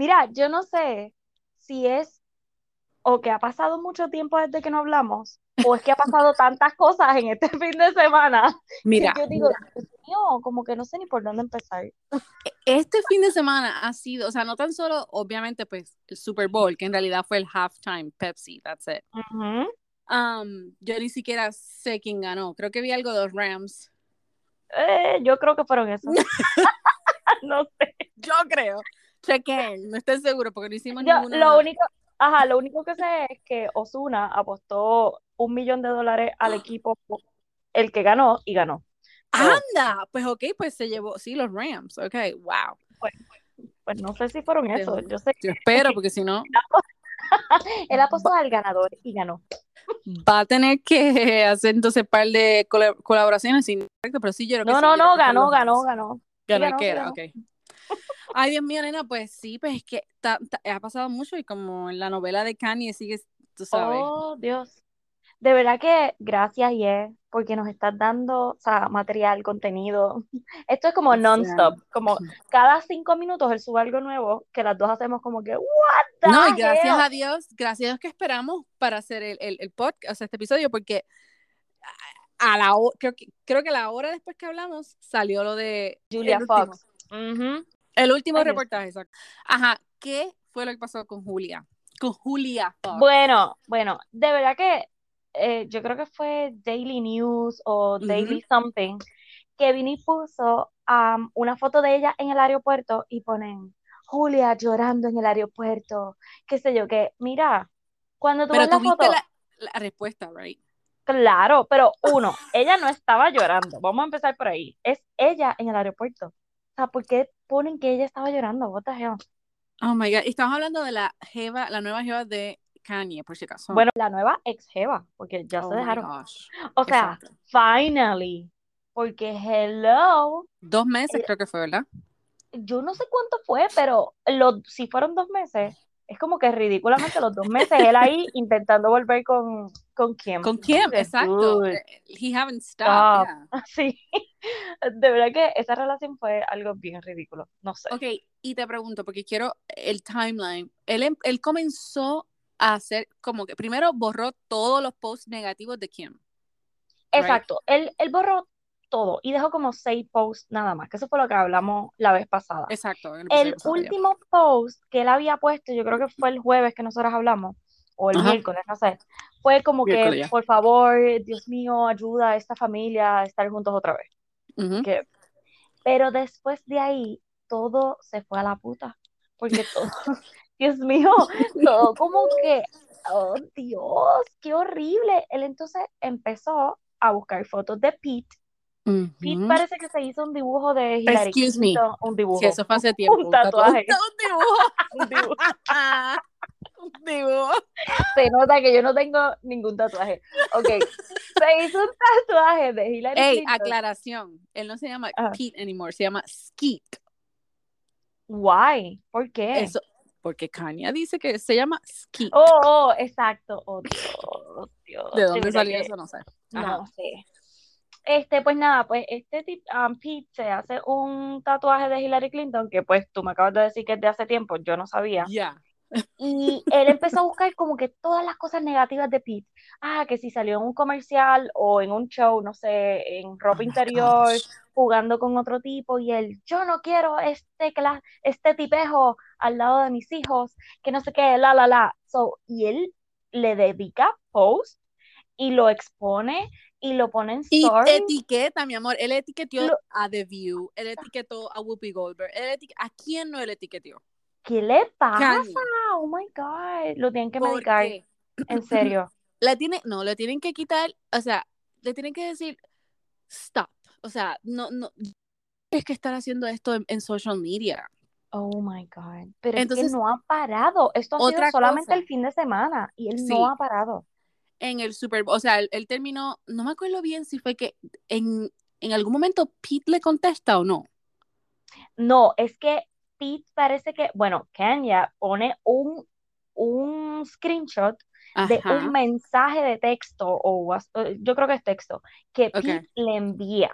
Mira, yo no sé si es o que ha pasado mucho tiempo desde que no hablamos, o es que ha pasado tantas cosas en este fin de semana. Mira, que yo digo, Dios mío, como que no sé ni por dónde empezar. este fin de semana ha sido, o sea, no tan solo, obviamente, pues, el Super Bowl, que en realidad fue el halftime Pepsi, that's it. Um, yo ni siquiera sé quién ganó. Creo que vi algo de los Rams. Eh, yo creo que fueron esos. no sé. Yo creo. Chequen, no estoy seguro porque no hicimos Yo, ninguna. lo único, ajá, lo único que sé es que Osuna apostó un millón de dólares al equipo, el que ganó, y ganó. Anda, pues ok, pues se llevó, sí, los Rams. Ok, wow. Pues no sé si fueron esos. Yo sé Yo espero porque si no, él apostó al ganador y ganó. va a tener que hacer entonces par de colaboraciones sin pero sí, yo creo que No, sí, no, no, ganó, ganó, ganó. Ganó el ganó, que sí era, ganó. ok. Ay, Dios mío, nena, pues sí, pues es que ta- ta- ha pasado mucho y como en la novela de Kanye sigue, tú sabes. Oh, Dios. De verdad que gracias, Ye, porque nos estás dando, o sea, material, contenido. Esto es como non-stop, como cada cinco minutos él sube algo nuevo, que las dos hacemos como que, what the No, y gracias hell? a Dios, gracias a Dios que esperamos para hacer el, el, el podcast, o sea, este episodio, porque a la creo que, creo que la hora después que hablamos salió lo de Julia Fox. El último Ay, reportaje, exacto. Ajá, ¿qué fue lo que pasó con Julia? Con Julia Fox. Bueno, bueno, de verdad que eh, yo creo que fue Daily News o. Daily Something que vino y puso am, una foto de ella en el aeropuerto y ponen Julia llorando en el aeropuerto, qué sé yo, que mira, cuando tú Pero ves la foto, la, la respuesta, right? claro, pero uno, ella no estaba llorando, vamos a empezar por ahí, es ella en el aeropuerto. Sea, ¿por qué ponen que ella estaba llorando? What the hell? Oh my God, y estamos hablando de la jeva, la nueva jeva de Kanye, por si acaso. Bueno, la nueva ex jeva, porque ya oh se my dejaron. gosh. O sea, Exacto. finally, porque hello, Dos meses ella- creo que fue, ¿verdad? yo no sé cuánto fue, pero lo, si fueron dos meses, es como que ridículamente los dos meses él ahí intentando volver con, con Kim. Con Kim, exacto. Eh, He haven't stopped. stop. yeah. Sí, de verdad que esa relación fue algo bien ridículo, no sé. Ok, y te pregunto, porque quiero el timeline. Él, em- él comenzó a hacer como que primero borró todos los posts negativos de Kim. Exacto, él, él borró todo y dejó como seis posts nada más, que eso fue lo que hablamos la vez pasada. Exacto. el último post que él había puesto, yo creo que fue el jueves que nosotros hablamos, o el Ajá. miércoles, no sé, fue como que, Miércoles, por favor, Dios mío, ayuda a esta familia a estar juntos otra vez. Que- Pero después de ahí, todo se fue a la puta, porque todo, Dios mío, todo como que, oh Dios, qué horrible. Él entonces empezó a buscar fotos de Pete. Pete Ujú. parece que se hizo un dibujo de Hillary Excuse me. Un dibujo, Sí, eso fue hace tiempo. un tatuaje. Un dibujo. un dibujo. un dibujo. Se nota que yo no tengo ningún tatuaje. Ok, se hizo un tatuaje de Hillary Ey, Clinton. aclaración. Él no se llama Ajá. Pete anymore, se llama Skeet. Why? ¿Por qué? Eso, porque Kanye dice que se llama Skeet. Oh, oh, exacto. Oh, Dios, Dios. ¿De dónde salió que eso? No sé. Ajá. No sé. Este, pues nada, pues este tip, um, Pete se hace un tatuaje de Hillary Clinton, que pues tú me acabas de decir que es de hace tiempo, yo no sabía. Ya. Y él empezó a buscar como que todas las cosas negativas de Pete. Ah, que si salió en un comercial o en un show, no sé, en ropa Oh interior, jugando con otro tipo, y él, yo no quiero este, este tipejo al lado de mis hijos, que no sé qué, la, la, la. So, y él le dedica post y lo expone y lo pone en Y story. etiqueta, mi amor. Él etiquetó Lo- a The View, él etiquetó a Whoopi Goldberg. Él eti- ¿A quién no él etiquetó? ¿Qué le pasa? Kanye. Oh my God. Lo tienen que ¿Por medicar, qué? en serio. Le tiene, no, le tienen que quitar, o sea, le tienen que decir, stop. O sea, no, no, tienes que estar haciendo esto en, en social media. Oh my God. Pero es Entonces, que no ha parado. Esto ha sido solamente cosa. el fin de semana y él Sí. no ha parado. En el Super Bowl, o sea, él, él terminó, no me acuerdo bien si fue que en, en algún momento Pete le contesta o no. No, es que Pete parece que, bueno, Kenya pone un, un screenshot de un mensaje de texto, o eh, yo creo que es texto, que. Pete le envía.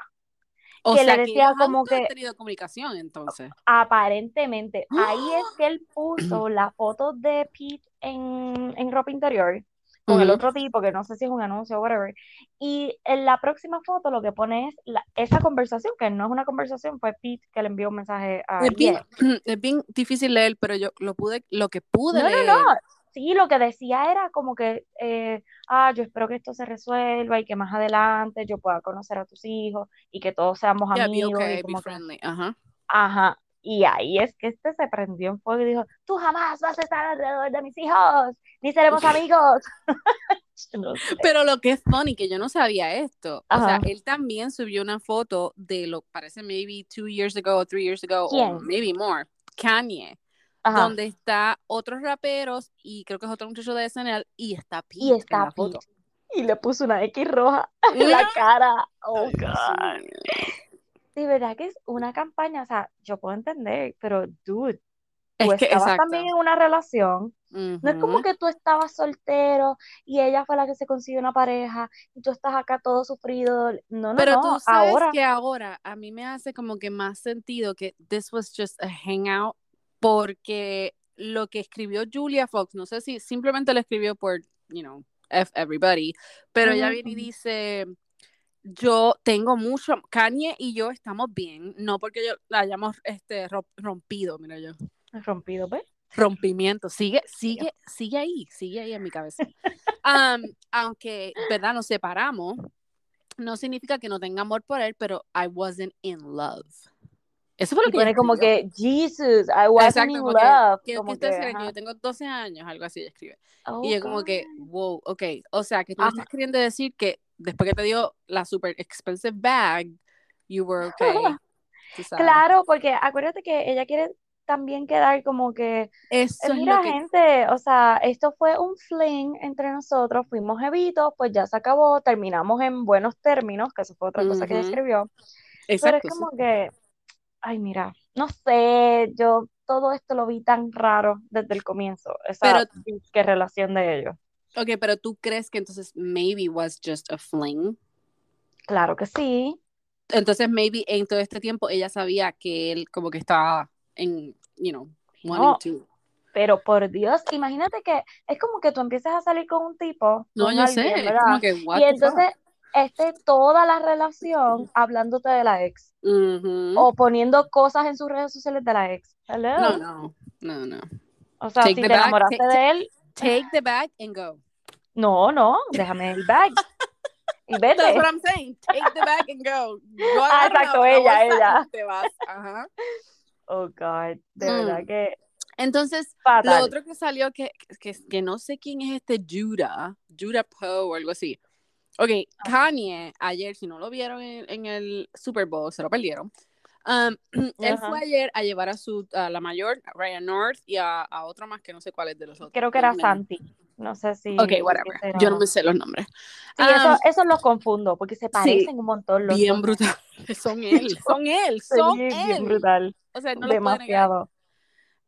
O que sea, le decía como que tenido comunicación, entonces. aparentemente, ahí es que él puso la foto de Pete en, en ropa interior con el otro tipo, que no sé si es un anuncio o whatever, y en la próxima foto lo que pone es la- esa conversación, que no es una conversación, fue Pete que le envió un mensaje a Es bien, es bien difícil leer, pero yo lo pude, lo que pude No, no, leer. no. Sí, lo que decía era como que, eh, ah, yo espero que esto se resuelva y que más adelante yo pueda conocer a tus hijos y que todos seamos Yeah, be amigos y okay, be que, friendly. Ajá. ajá. Y ahí es que este se prendió en fuego y dijo, tú jamás vas a estar alrededor de mis hijos, ni seremos amigos. No sé. Pero lo que es funny, que yo no sabía esto. O sea, Ajá. él también subió una foto de lo parece maybe two years ago, three years ago, o maybe more. Kanye. Ajá. donde está otros raperos y creo que es otro muchacho de SNL y está Pete Y en está la foto. Y le puso una X roja en la cara. Oh, God. De verdad que es una campaña, o sea, yo puedo entender, pero dude, Es tú que, estabas exacto. también en una relación. No es como que tú estabas soltero y ella fue la que se consiguió una pareja y tú estás acá todo sufrido. No, no, Pero no. tú sabes Ahora, que ahora a mí me hace como que más sentido que this was just a hangout porque lo que escribió Julia Fox, no sé si simplemente lo escribió por, you know, F everybody, pero ella Ujú, viene y dice, yo tengo mucho, Kanye y yo estamos bien, no porque yo la hayamos este, ro- rompido, mira yo, rompido, ¿ves? rompimiento, sigue, sigue, sigue ahí, sigue ahí en mi cabeza. Aunque, ¿verdad? Nos separamos, no significa que no tenga amor por él, pero I wasn't in love. Eso fue lo que pone como escribió. que, Jesus, I wasn't Exacto, in love. que, Como que que, yo tengo 12 años, algo así escribe. Oh, Y yo como que, wow, ok. O sea, que tú me estás queriendo decir que después que te dio la super expensive bag, you were okay. Claro, porque acuérdate que ella quiere también quedar como que, Eso es mira, lo que... gente, o sea, esto fue un fling entre nosotros, fuimos evitos, pues ya se acabó, terminamos en buenos términos, que eso fue otra cosa que ella escribió. Pero es Exacto, sí. como que, ay, mira, no sé, yo todo esto lo vi tan raro desde el comienzo, Pero, esa disque relación de ellos. Ok, pero tú crees que entonces maybe was just a fling. Claro que sí. Entonces maybe en todo este tiempo ella sabía que él como que estaba en, you know, wanting No, to. pero por Dios, imagínate que es como que tú empiezas a salir con un tipo, No, yo alguien, sé, es ¿verdad? como que, what Y entonces esté toda la relación hablándote de la ex o poniendo cosas en sus redes sociales de la ex. No, Hello. no, no, no. O sea, Take si te enamoraste de él, Take the bag and go. No, no, déjame el bag y That's what vete. I'm saying. Take the bag and go. Ah, exacto, la, la ella, ella. te vas. Ajá. Oh, God, de verdad Mm. que Entonces, lo fatal. otro que salió que, que, que no sé quién es este Judah, Judah Poe o algo así. Ok, Kanye, ayer, si no lo vieron en, en el Super Bowl, se lo perdieron. Um, él fue ayer a llevar a su a la mayor, a Ryan North, y a, a otro más que no sé cuál es de los otros. Creo que era. Santi. No sé si, Ok, whatever. era Yo no me sé los nombres. Sí, eso, Um, eso los confundo, porque se sí, parecen un montón los bien brutal. Son él, son él, Sí, son bien él. brutal. O sea, no. Demasiado.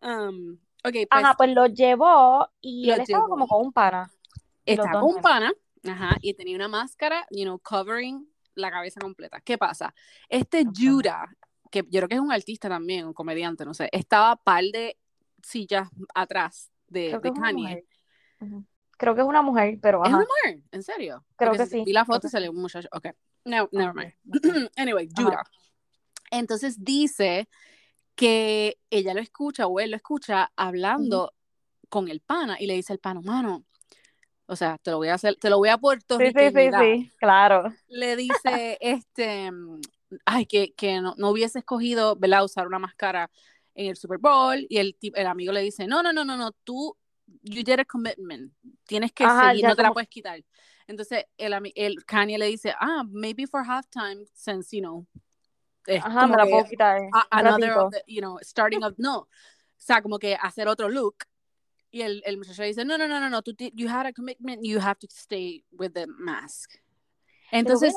Um, ok, pues Ajá, pues lo llevó y lo él estaba llevó. como con un pana. Estaba con un pana, ajá, y tenía una máscara, you know, covering la cabeza completa. ¿Qué pasa? Este. Judah, que yo creo que es un artista también, un comediante, no sé, estaba par de sillas atrás de, de Kanye. Creo que es una mujer, pero ¿Es una ajá. mujer? ¿En serio? Creo Porque que sí. vi la foto que y salió sí. un muchacho. Ok, no, never Ok, mind. anyway, Ajá. Judah. Entonces dice que ella lo escucha o él lo escucha hablando con el pana y le dice al pana, mano, o sea, te lo voy a hacer, te lo voy a Sí, sí, sí, puertorriqueñidad. sí, claro. Le dice, este, ay, que, que no, no hubiese escogido, ¿verdad? Usar una máscara en el Super Bowl y el, el amigo le dice, no, no, no, no, no, tú, you did a commitment, tienes que Ajá, seguir, no te la puedes quitar. Entonces, el, el Kanye le dice, ah, maybe for halftime, since, you know, es ajá, como me la que puedo quitar a- un another of the, you know, starting of, no, o sea, como que hacer otro look. Y el, el muchacho dice, no, no, no, no, no, tú, you had a commitment, you have to stay with the mask. Entonces,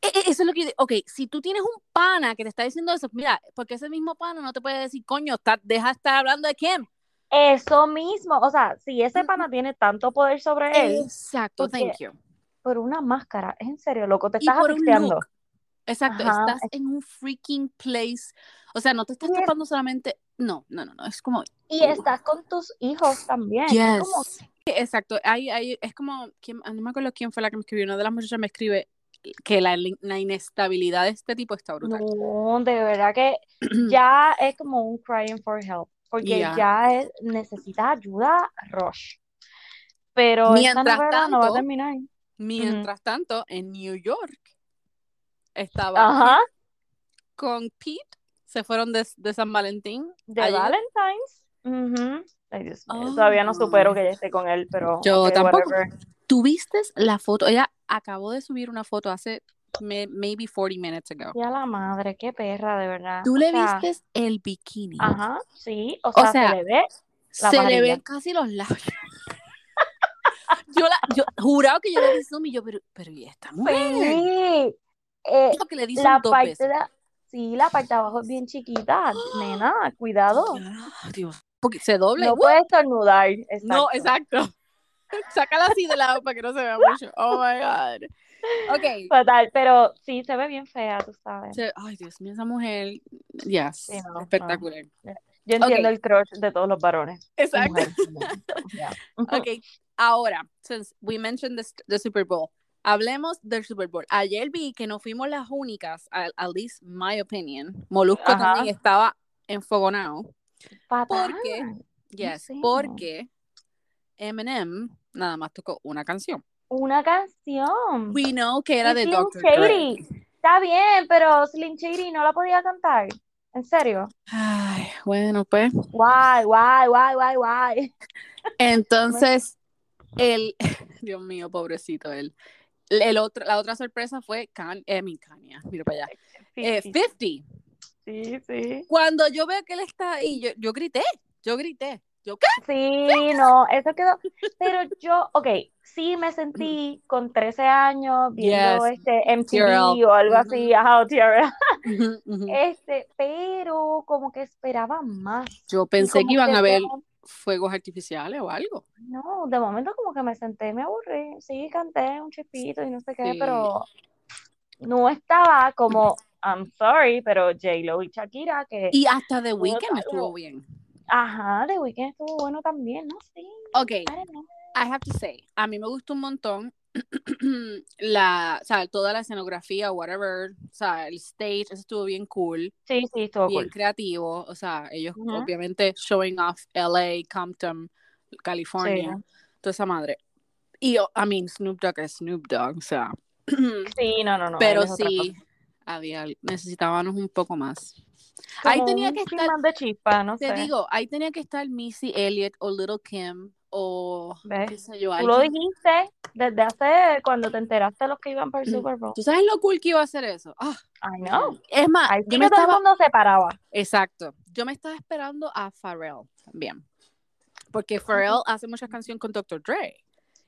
e- e- eso es lo que yo digo. Ok, si tú tienes un pana que te está diciendo eso, mira, porque ese mismo pana no te puede decir, coño, está, deja de estar hablando de Kim. Eso mismo, o sea, si ese pana tiene tanto poder sobre él, Exacto, thank you. por una máscara, es en serio, loco, te estás asfixiando. Exacto, Ajá, estás en un freaking place. O sea, no te estás tapando solamente. No, no, no, no. Es como. Y estás con tus hijos también. es Yes. como- Exacto. Hay, hay, es como. ¿quién- no me acuerdo quién fue la que me escribió. Una de las muchachas me escribe que la, la inestabilidad de este tipo está brutal. no, de verdad que ya es como un crying for help, porque Ya. ya es- necesita ayuda rush. Pero esta Mientras novela no va a tanto, terminar. Mientras tanto, en New York estaba Ajá, con Pete. Se fueron de, de San Valentín. de ayer. Valentine's. Ay, Dios mío, Oh. todavía no supero que ella esté con él, pero Yo tampoco. whatever. ¿Tuviste la foto? Ella acabó de subir una foto hace maybe 40 minutes ago. Y a la madre, qué perra, de verdad. ¿Tú O le sea, viste el bikini? Ajá, sí, o O sea, sea, se le ve la Se le ven casi los labios. yo, la, yo jurado que yo le di zoom y yo, pero, pero ¿y esta mujer? Sí, eh, que le di la dos parte veces. de, sí, la parte de abajo es bien chiquita, nena, cuidado. Dios. Porque se dobla No puedes estornudar, No, exacto. Sácala así de lado para que no se vea mucho. Oh my God. Ok. Fatal, pero sí se ve bien fea, tú sabes. Se- Ay, Dios mío, esa mujer. Yes. Sí, no, no. espectacular. Yo entiendo Ok. el crush de todos los varones. Exacto. so, yeah. Ok, ahora, since we mentioned the, the Super Bowl, hablemos del Super Bowl. Ayer vi que no fuimos las únicas, at, at least my opinion. Molusco Ajá. también estaba enfogonado. Fatal. ¿Por qué? Yes, sé. porque Eminem nada más tocó una canción. Una canción. We know que era de Slim Dr. Shady. Dre. Está bien, pero Slim Shady no la podía cantar. ¿En serio? Ay, bueno, pues. Why, why, why, why, why? Entonces, el, Dios mío, pobrecito él. El otro, la otra sorpresa fue Can, eh, Kanye, mira para allá. Eh, 50. sí, sí. Cuando yo veo que él está ahí, yo, yo grité, yo grité. Yo, ¿qué? Sí, no, eso quedó. Pero yo, ok, sí me sentí con 13 años viendo Yes. este MTV TRL. o algo así, ajá, TRL. Este, pero como que esperaba más. Yo pensé que iban a ver fuegos artificiales o algo. No, de momento como que me senté, me aburrí. Sí, canté un chispito y no sé qué, Sí. pero no estaba como, I'm sorry, pero J-Lo y Shakira, que, Y hasta The Weeknd estuvo bien. Ajá, The Weeknd estuvo bueno también, no sé. Ok, I have to say, a mí me gustó un montón la, o sea, toda la escenografía, whatever, o sea, el stage, eso estuvo bien cool, Sí, sí, estuvo bien cool. creativo, o sea, ellos obviamente showing off LA, Compton, California, Sí. toda esa madre. Y, oh, I mean, Snoop Dogg es Snoop Dogg, o sea, Sí, no, no, no. pero sí, había, necesitábamos un poco más. Ahí tenía que estar, de chispa, no te sé. digo, ahí tenía que estar Missy Elliott o Little Kim o ¿Ves? qué sé yo, Tú lo dijiste desde hace cuando te enteraste de los que iban para el Super Bowl. ¿Tú sabes lo cool que iba a hacer eso? Ah, I know. es más, Ahí yo me estaba, mundo se paraba. exacto, yo me estaba esperando a Pharrell también, porque Pharrell hace muchas canciones con Dr. Dre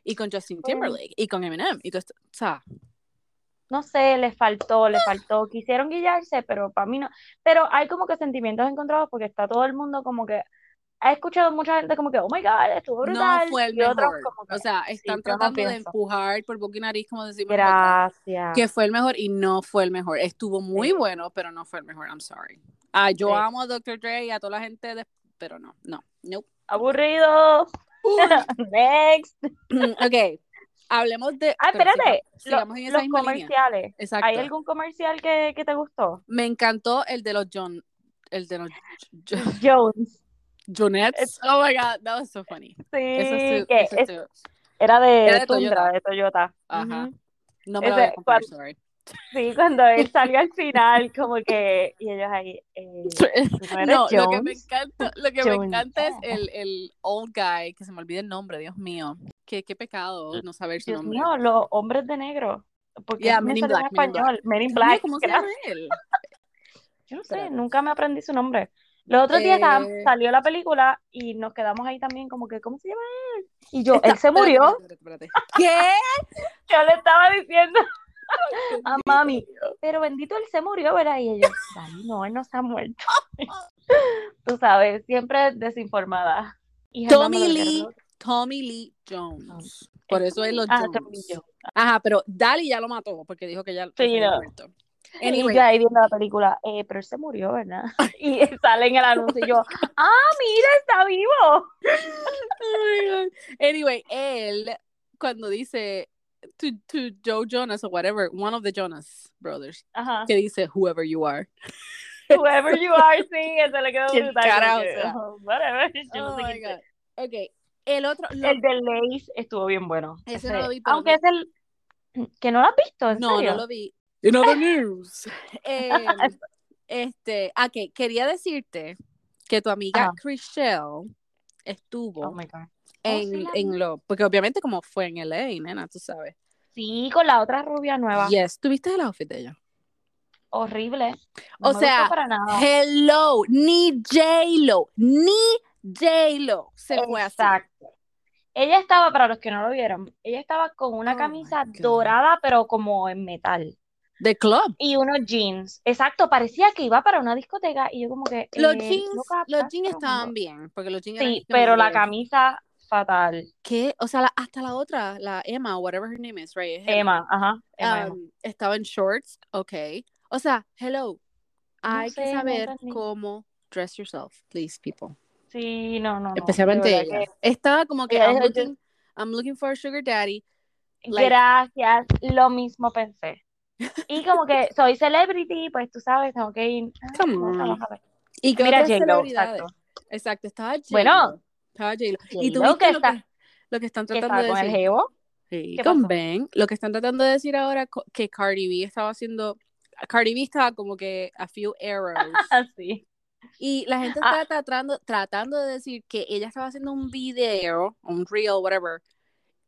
y con Justin. Timberlake y con Eminem y todo esto, o sea, No sé, le faltó, le faltó. Quisieron guillarse, pero para mí no. Pero hay como que sentimientos encontrados porque está todo el mundo como que. Ha escuchado mucha gente como que, oh my God, estuvo no brutal. fue el y otros mejor, como que, o sea, sí, están no tratando de empujar por boca y nariz, como decimos Gracias. que fue el mejor y no fue el mejor, estuvo muy Sí. bueno, pero no fue el mejor, I'm sorry. Ah, yo Sí. amo a Dr. Dre y a toda la gente, de- pero no, no, nope. Aburrido. Next. ok, hablemos de. Ah, espérate. Lo- los comerciales. Exacto. ¿Hay algún comercial que, que te gustó? Me encantó el de los John. El de los Jo- Jones. Jonettes. Oh my god, that was so funny. Sí, Eso estu- que eso es- era de, Era de Tundra, Toyota. de Toyota. Ajá. Ujú. No me lo voy a Ese, comprar, cuando- sorry. Sí, cuando él salió al final, como que, y ellos ahí, eh, ¿tú no lo que me encanta, lo que me Jones. encanta es el, el old guy, que se me olvida el nombre, Dios mío. Qué, qué pecado no saber su Dios nombre. mío, los hombres de negro. Porque Yeah, Men in en español. Men in Black. ¿Cómo se llama él? Yo no sé, nunca me aprendí su nombre. Los otros días Eh. salió la película y nos quedamos ahí también como que, ¿cómo se llama él? Y yo, Está- él se murió. espérate, espérate, espérate. ¿Qué? Yo le estaba diciendo a mami, pero bendito él se murió, ¿verdad? Y ellos, "Dani, no, él no se ha muerto. Tú sabes, siempre desinformada. Y Tommy Lee, Tommy Lee Jones. Por eso es los Ah, Jones. Ajá, pero Dali ya lo mató porque dijo que ya Sí, se había no. muerto. Anyway. Y yo ahí viendo la película, eh, pero él se murió, ¿verdad? Y sale en el anuncio y yo, ah, mira, está vivo. Oh my God. Anyway, él, cuando dice to, to Joe Jonas or whatever, one of the Jonas brothers, Ajá. que dice whoever you are. Whoever you are, sí, eso le quedó ¿Quién brutal. carajo oh, whatever. Yo no Oh sé my quién sea. God. Ok, el otro, lo- El de Lace estuvo bien bueno. Ese Ese- no lo vi, pero aunque es el que no lo has visto, ¿en no, serio? no lo vi. In other news. Em, este, ah, que quería decirte que tu amiga Ajá. Chriselle estuvo Oh my God. en, sí, la en lo, porque obviamente como fue en LA, nena, tú sabes. Sí, con la otra rubia nueva. Yes, ¿tuviste el outfit de ella? Horrible. No O me sea, gustó para nada. Hello, ni J-Lo, ni J-Lo se fue así. Exacto. Ella estaba, para los que no lo vieron, ella estaba con una Oh camisa dorada, pero como en metal. De club. Y unos jeans. Exacto, parecía que iba para una discoteca. Y yo como que. Los eh, jeans, loca, los jeans estaban bien, porque los jeans Sí, pero la camisa fatal. ¿Qué? O sea, la- hasta la otra, la Emma, whatever her name is, right? Emma. Emma, ajá. Emma, Emma. Um, estaba en shorts, ok. O sea, hello. Hay sé, que saber cómo dress yourself, please, people. Sí, no, no. Especialmente ella. verdad Estaba como que I'm looking, I'm looking for a sugar daddy. que- like- Gracias, lo mismo pensé. Y como que soy celebrity, pues tú sabes, tengo que ir. Ah. Y que Mira, J-Lo, exacto. Exacto, estaba J-Lo. Bueno, estaba J-Lo. Y tú viste que lo, está- que, lo que están Que tratando de con el decir. jevo. Sí, ¿Qué con pasó? Ben. Lo que están tratando de decir ahora que Cardi B estaba haciendo. Cardi B estaba como que a few arrows. Así. Y la gente Ah. está tratando, tratando de decir que ella estaba haciendo un video, un reel, whatever,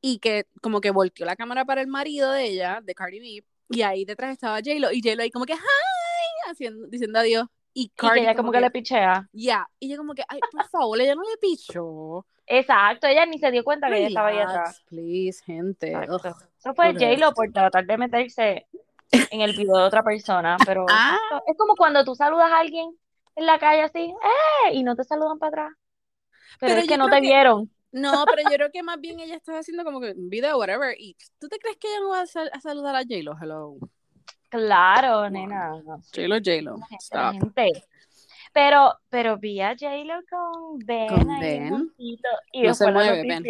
y que como que volteó la cámara para el marido de ella, de Cardi B, y ahí detrás estaba J-Lo, y J-Lo ahí como que, hi, haciendo, diciendo adiós. Y Y Cardi que ella como que le pichea. ya, y yo como que, ay, por favor, ella no le pichó. Exacto, ella ni se dio cuenta que ella estaba ahí atrás. please, gente. Eso fue. J-Lo por tratar de meterse en el video de otra persona, pero Ah. es como cuando tú saludas a alguien en la calle así, ¡eh! y no te saludan para atrás. Pero, Pero es que no te que- vieron. No, pero yo creo que más bien ella estaba haciendo como que un video, whatever, y ¿tú te crees que ella no va a, sal- a saludar a J-Lo? Hello. Claro, nena. J-Lo, J-Lo. Stop. gente. Pero, pero vi a J-Lo con Ben ¿Con ahí Ben? juntito, y No se mueve, Ben.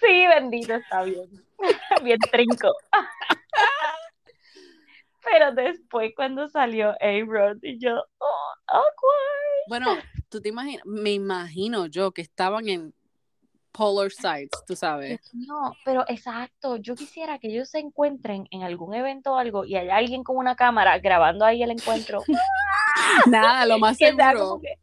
Sí, bendito, está bien. Bien trinco. Pero después cuando salió A-Rod y yo, oh, awkward. Bueno, tú te imaginas, me imagino yo que estaban en polar sides, tú sabes. No, pero exacto, yo quisiera que ellos se encuentren en algún evento o algo y haya alguien con una cámara grabando ahí el encuentro. Nada, lo más seguro. que,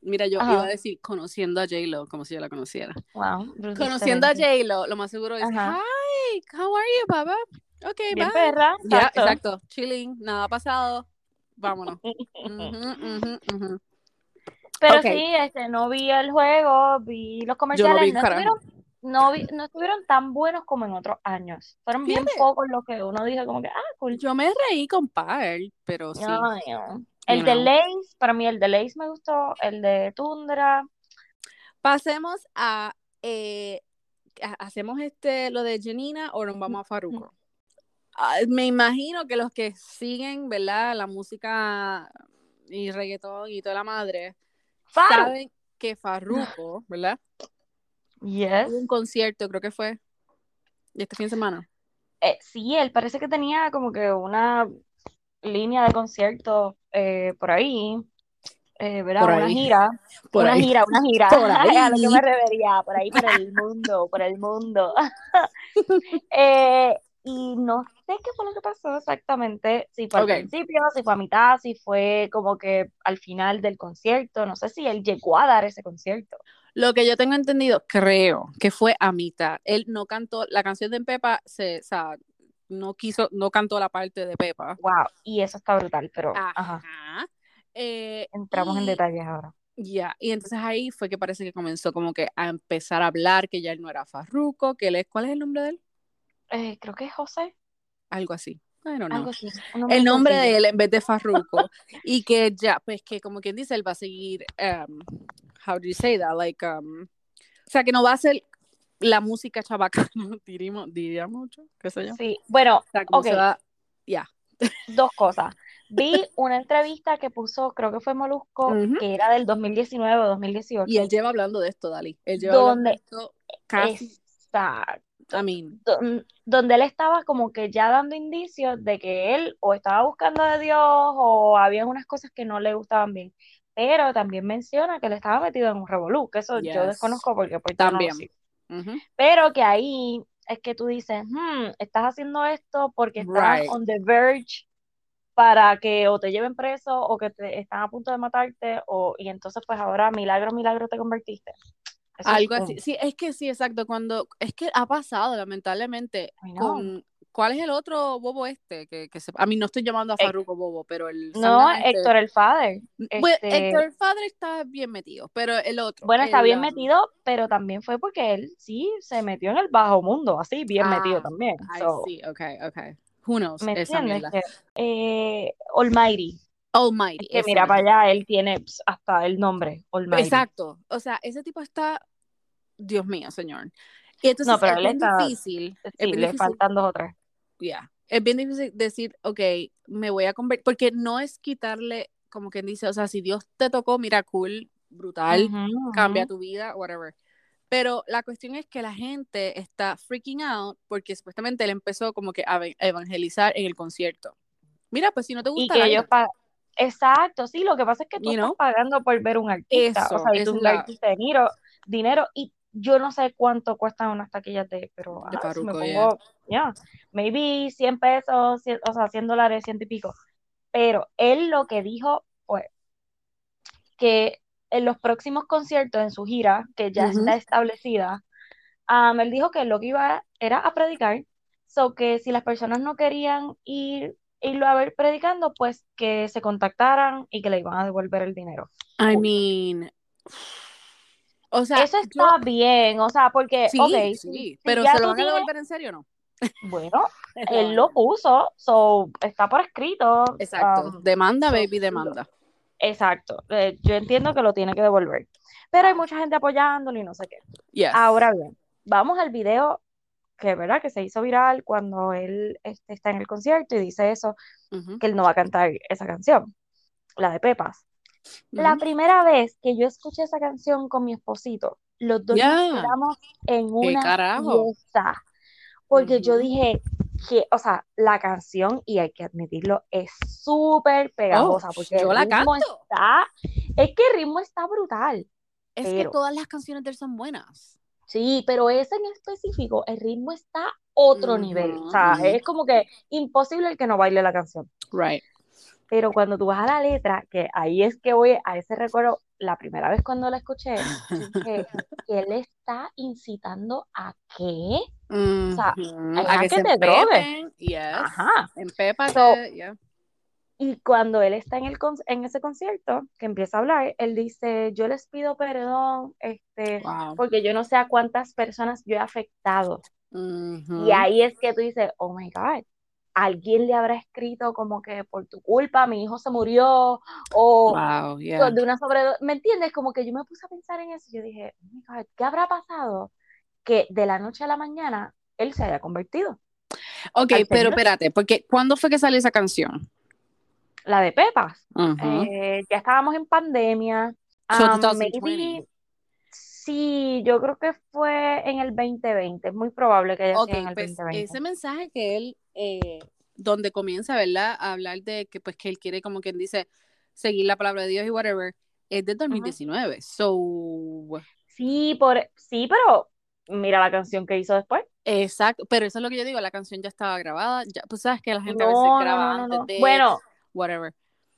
Mira, yo Ajá. iba a decir conociendo a J-Lo, como si yo la conociera. wow, Conociendo a. J-Lo, lo más seguro es, Ajá. hi, how are you, papá? Ok, Bien bye. perra, Ya, exacto. exacto, chilling, nada ha pasado, vámonos. Pero sí, este, no vi el juego, vi los comerciales, vi, no estuvieron, no vi- no estuvieron tan buenos como en otros años. Fueron bien pocos los que uno dijo como que, ah, cool. Yo me reí con Pearl, pero sí. No. El you de know. Lace, para mí el de Lace me gustó, el de Tundra. Pasemos a, eh, ha- hacemos este lo de Janina o nos vamos a Farruko. Ah, me imagino que los que siguen, ¿verdad? La música y reggaetón y toda la madre, Faru. saben que Farruko, ¿verdad? Yes. Hubo un concierto, creo que fue este fin de semana. Eh, sí, él parece que tenía como que una línea de conciertos eh, por ahí, eh, ¿verdad? Por Una ahí. gira, Por una ahí. gira, una gira. Por a lo que ahí. me refería, por ahí, por el mundo, por el mundo. Eh, y no sé qué fue lo que pasó exactamente, si fue al principio, si fue a mitad, si fue como que al final del concierto, no sé si él llegó a dar ese concierto. Lo que yo tengo entendido, creo que fue a mitad. Él no cantó, la canción de Pepa, se, o sea, no quiso, no cantó la parte de Pepa. Wow, y eso está brutal, pero Ajá. ajá, Eh, entramos en y- detalles ahora. Ya, y entonces ahí fue que parece que comenzó como que a empezar a hablar que ya él no era Farruko, que él es, ¿cuál es el nombre de él? Eh, creo que es José, Algo así. Algo así. El nombre de él en vez de Farruko. y que ya, pues que como quien dice, él va a seguir, um, how do you say that? Like, um, o sea, que no va a ser la música chabacana, diríamos, diría mucho, qué sé yo. Sí, bueno, O sea, como ok. se va, ya, dos cosas. Vi una entrevista que puso, creo que fue Molusco, que era del 2019 o 2018. Y él lleva hablando de esto, Dali. Él lleva ¿Dónde? hablando de esto casi, Exacto. I mean, Don- Donde él estaba como que ya dando indicios de que él o estaba buscando de Dios o había unas cosas que no le gustaban bien. Pero también menciona que él estaba metido en un revolú, que eso yo desconozco porque pues no También. sigo. ujú. Pero que ahí es que tú dices, hmm, estás haciendo esto porque estás Right. on the verge para que o te lleven preso o que te están a punto de matarte o y entonces pues ahora milagro, milagro te convertiste. Eso es Algo así. Sí, es que sí, exacto. Cuando, es que ha pasado, lamentablemente, con, ¿cuál es el otro bobo este? Que, que se, a mí no estoy llamando a Farruko bobo, pero el No, este- Héctor el Father. Bueno, este- Héctor el padre está bien metido, pero el otro. Bueno, está el, bien um, metido, pero también fue porque él sí se metió en el bajo mundo, así bien metido Ah, también. I So, see, okay, okay. Who knows? ¿me entiendes? Que, eh, Almighty, Almighty. que mira para allá, él tiene hasta el nombre, Almighty. Exacto. O sea, ese tipo está, Dios mío, señor. Y entonces No, pero es él bien está- difícil. es Sí, bien le difícil, faltan dos o tres. yeah. Es bien difícil decir, ok, me voy a convertir, porque no es quitarle, como quien dice, o sea, si Dios te tocó, mira, cool, brutal, cambia tu vida, whatever. Pero la cuestión es que la gente está freaking out porque supuestamente él empezó como que a evangelizar en el concierto. Mira, pues si no te Y gusta, que vaya. ellos pa- Exacto, sí, lo que pasa es que tú You estás know? pagando por ver un artista, Eso, o sea, y tú es la- invertiste dinero, dinero, y yo no sé cuánto cuestan unas taquillas de, pero De ajá, si me pongo, ya, maybe 100 pesos, 100 o sea, 100 dólares, ciento y pico, pero él lo que dijo fue que en los próximos conciertos en su gira, que ya está establecida, um, él dijo que lo que iba era a predicar, so que si las personas no querían ir irlo a ver predicando, pues que se contactaran y que le iban a devolver el dinero. I mean, o sea, Eso yo- está bien, o sea, porque, sí, ok, sí, si, pero ¿se lo van a devolver en serio o no? bueno, él lo puso, so está por escrito, Exacto. um, demanda, baby, demanda. exacto, eh, yo entiendo que lo tiene que devolver, pero hay mucha gente apoyándolo y no sé qué. Yes. Ahora bien, vamos al video que, ¿verdad? Que se hizo viral cuando él este, está en el concierto y dice eso, que él no va a cantar esa canción, la de Pepas. La primera vez que yo escuché esa canción con mi esposito, los dos quedamos en ¿Qué una fiesta, porque yo dije que, o sea, la canción, y hay que admitirlo, es súper Oh, pegajosa, porque el yo la ritmo canto. está, es que el ritmo está brutal, Es que todas las canciones de él son buenas. Sí, pero ese en específico, el ritmo está otro nivel, o sea, es como que imposible el que no baile la canción. Right. Pero cuando tú vas a la letra, que ahí es que voy a ese recuerdo, la primera vez cuando la escuché, dije, que él está incitando a qué? O sea, Ujú, es A a que que se te drogues. Yes. Ajá. So, Empépate. Yeah. Y cuando él está en el con- en ese concierto, que empieza a hablar, él dice, yo les pido perdón, este, Wow. porque yo no sé a cuántas personas yo he afectado. Y ahí es que tú dices, oh my God, alguien le habrá escrito como que por tu culpa mi hijo se murió, o Wow, yeah. de una sobredosis, ¿me entiendes? Como que yo me puse a pensar en eso yo dije, oh my God, ¿qué habrá pasado que de la noche a la mañana él se haya convertido Ok, pero espérate, porque ¿cuándo fue que salió esa canción? La de Pepas, Ujú. eh, ya estábamos en pandemia, So um, 2020. maybe, sí, yo creo que fue en el 2020, es muy probable que haya Ok, sido en el pues 2020. ese mensaje que él, eh, donde comienza, ¿verdad? A hablar de que pues que él quiere, como quien dice, seguir la palabra de Dios y whatever, es de Ujú. 2019. So, Sí, por, sí, pero mira la canción que hizo después. exacto, pero eso es lo que yo digo, la canción ya estaba grabada, ya, pues sabes que la gente a veces No, no, graba no, no, antes no. de, Bueno, whatever.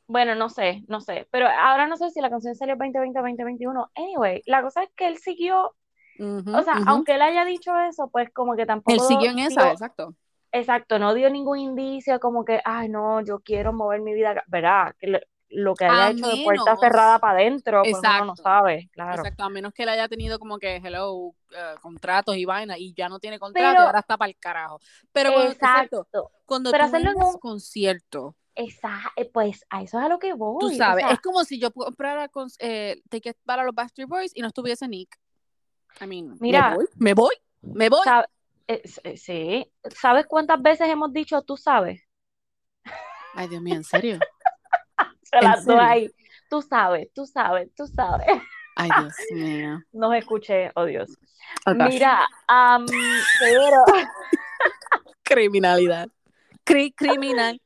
Bueno, no sé, no sé, pero ahora no sé si la canción salió 2020 o 2021. Anyway, la cosa es que él siguió, Ujú, o sea, aunque él haya dicho eso, pues como que Él tampoco siguió en esa, exacto. exacto, no dio ningún indicio como que, ay, no, yo quiero mover mi vida, acá". ¿verdad? Que lo, lo que haya A hecho de puerta cerrada para adentro, pues uno no exacto, sabe, claro. exacto, a menos que él haya tenido como que, hello, eh, contratos y vaina, y ya no tiene contrato y ahora está para el carajo. Pero cuando, exacto, exacto, cuando pero tú hacerlo en un, concierto, esa, eh, pues a eso es a lo que tú voy, o sabes, sea, es como si yo comprara con, eh, tickets para los Backstreet Boys y no estuviese Nick. I mean, me mira, voy, me voy, me voy. sabe- eh, eh, sí, ¿sabes cuántas veces hemos dicho tú sabes? Ay, Dios mío, ¿en serio? Se ¿En las serio? ahí. Tú sabes, tú sabes, tú sabes. Ay, Dios mío. No escuché, oh Dios. Oh. Mira, am, pero Criminalidad. Cri- criminal.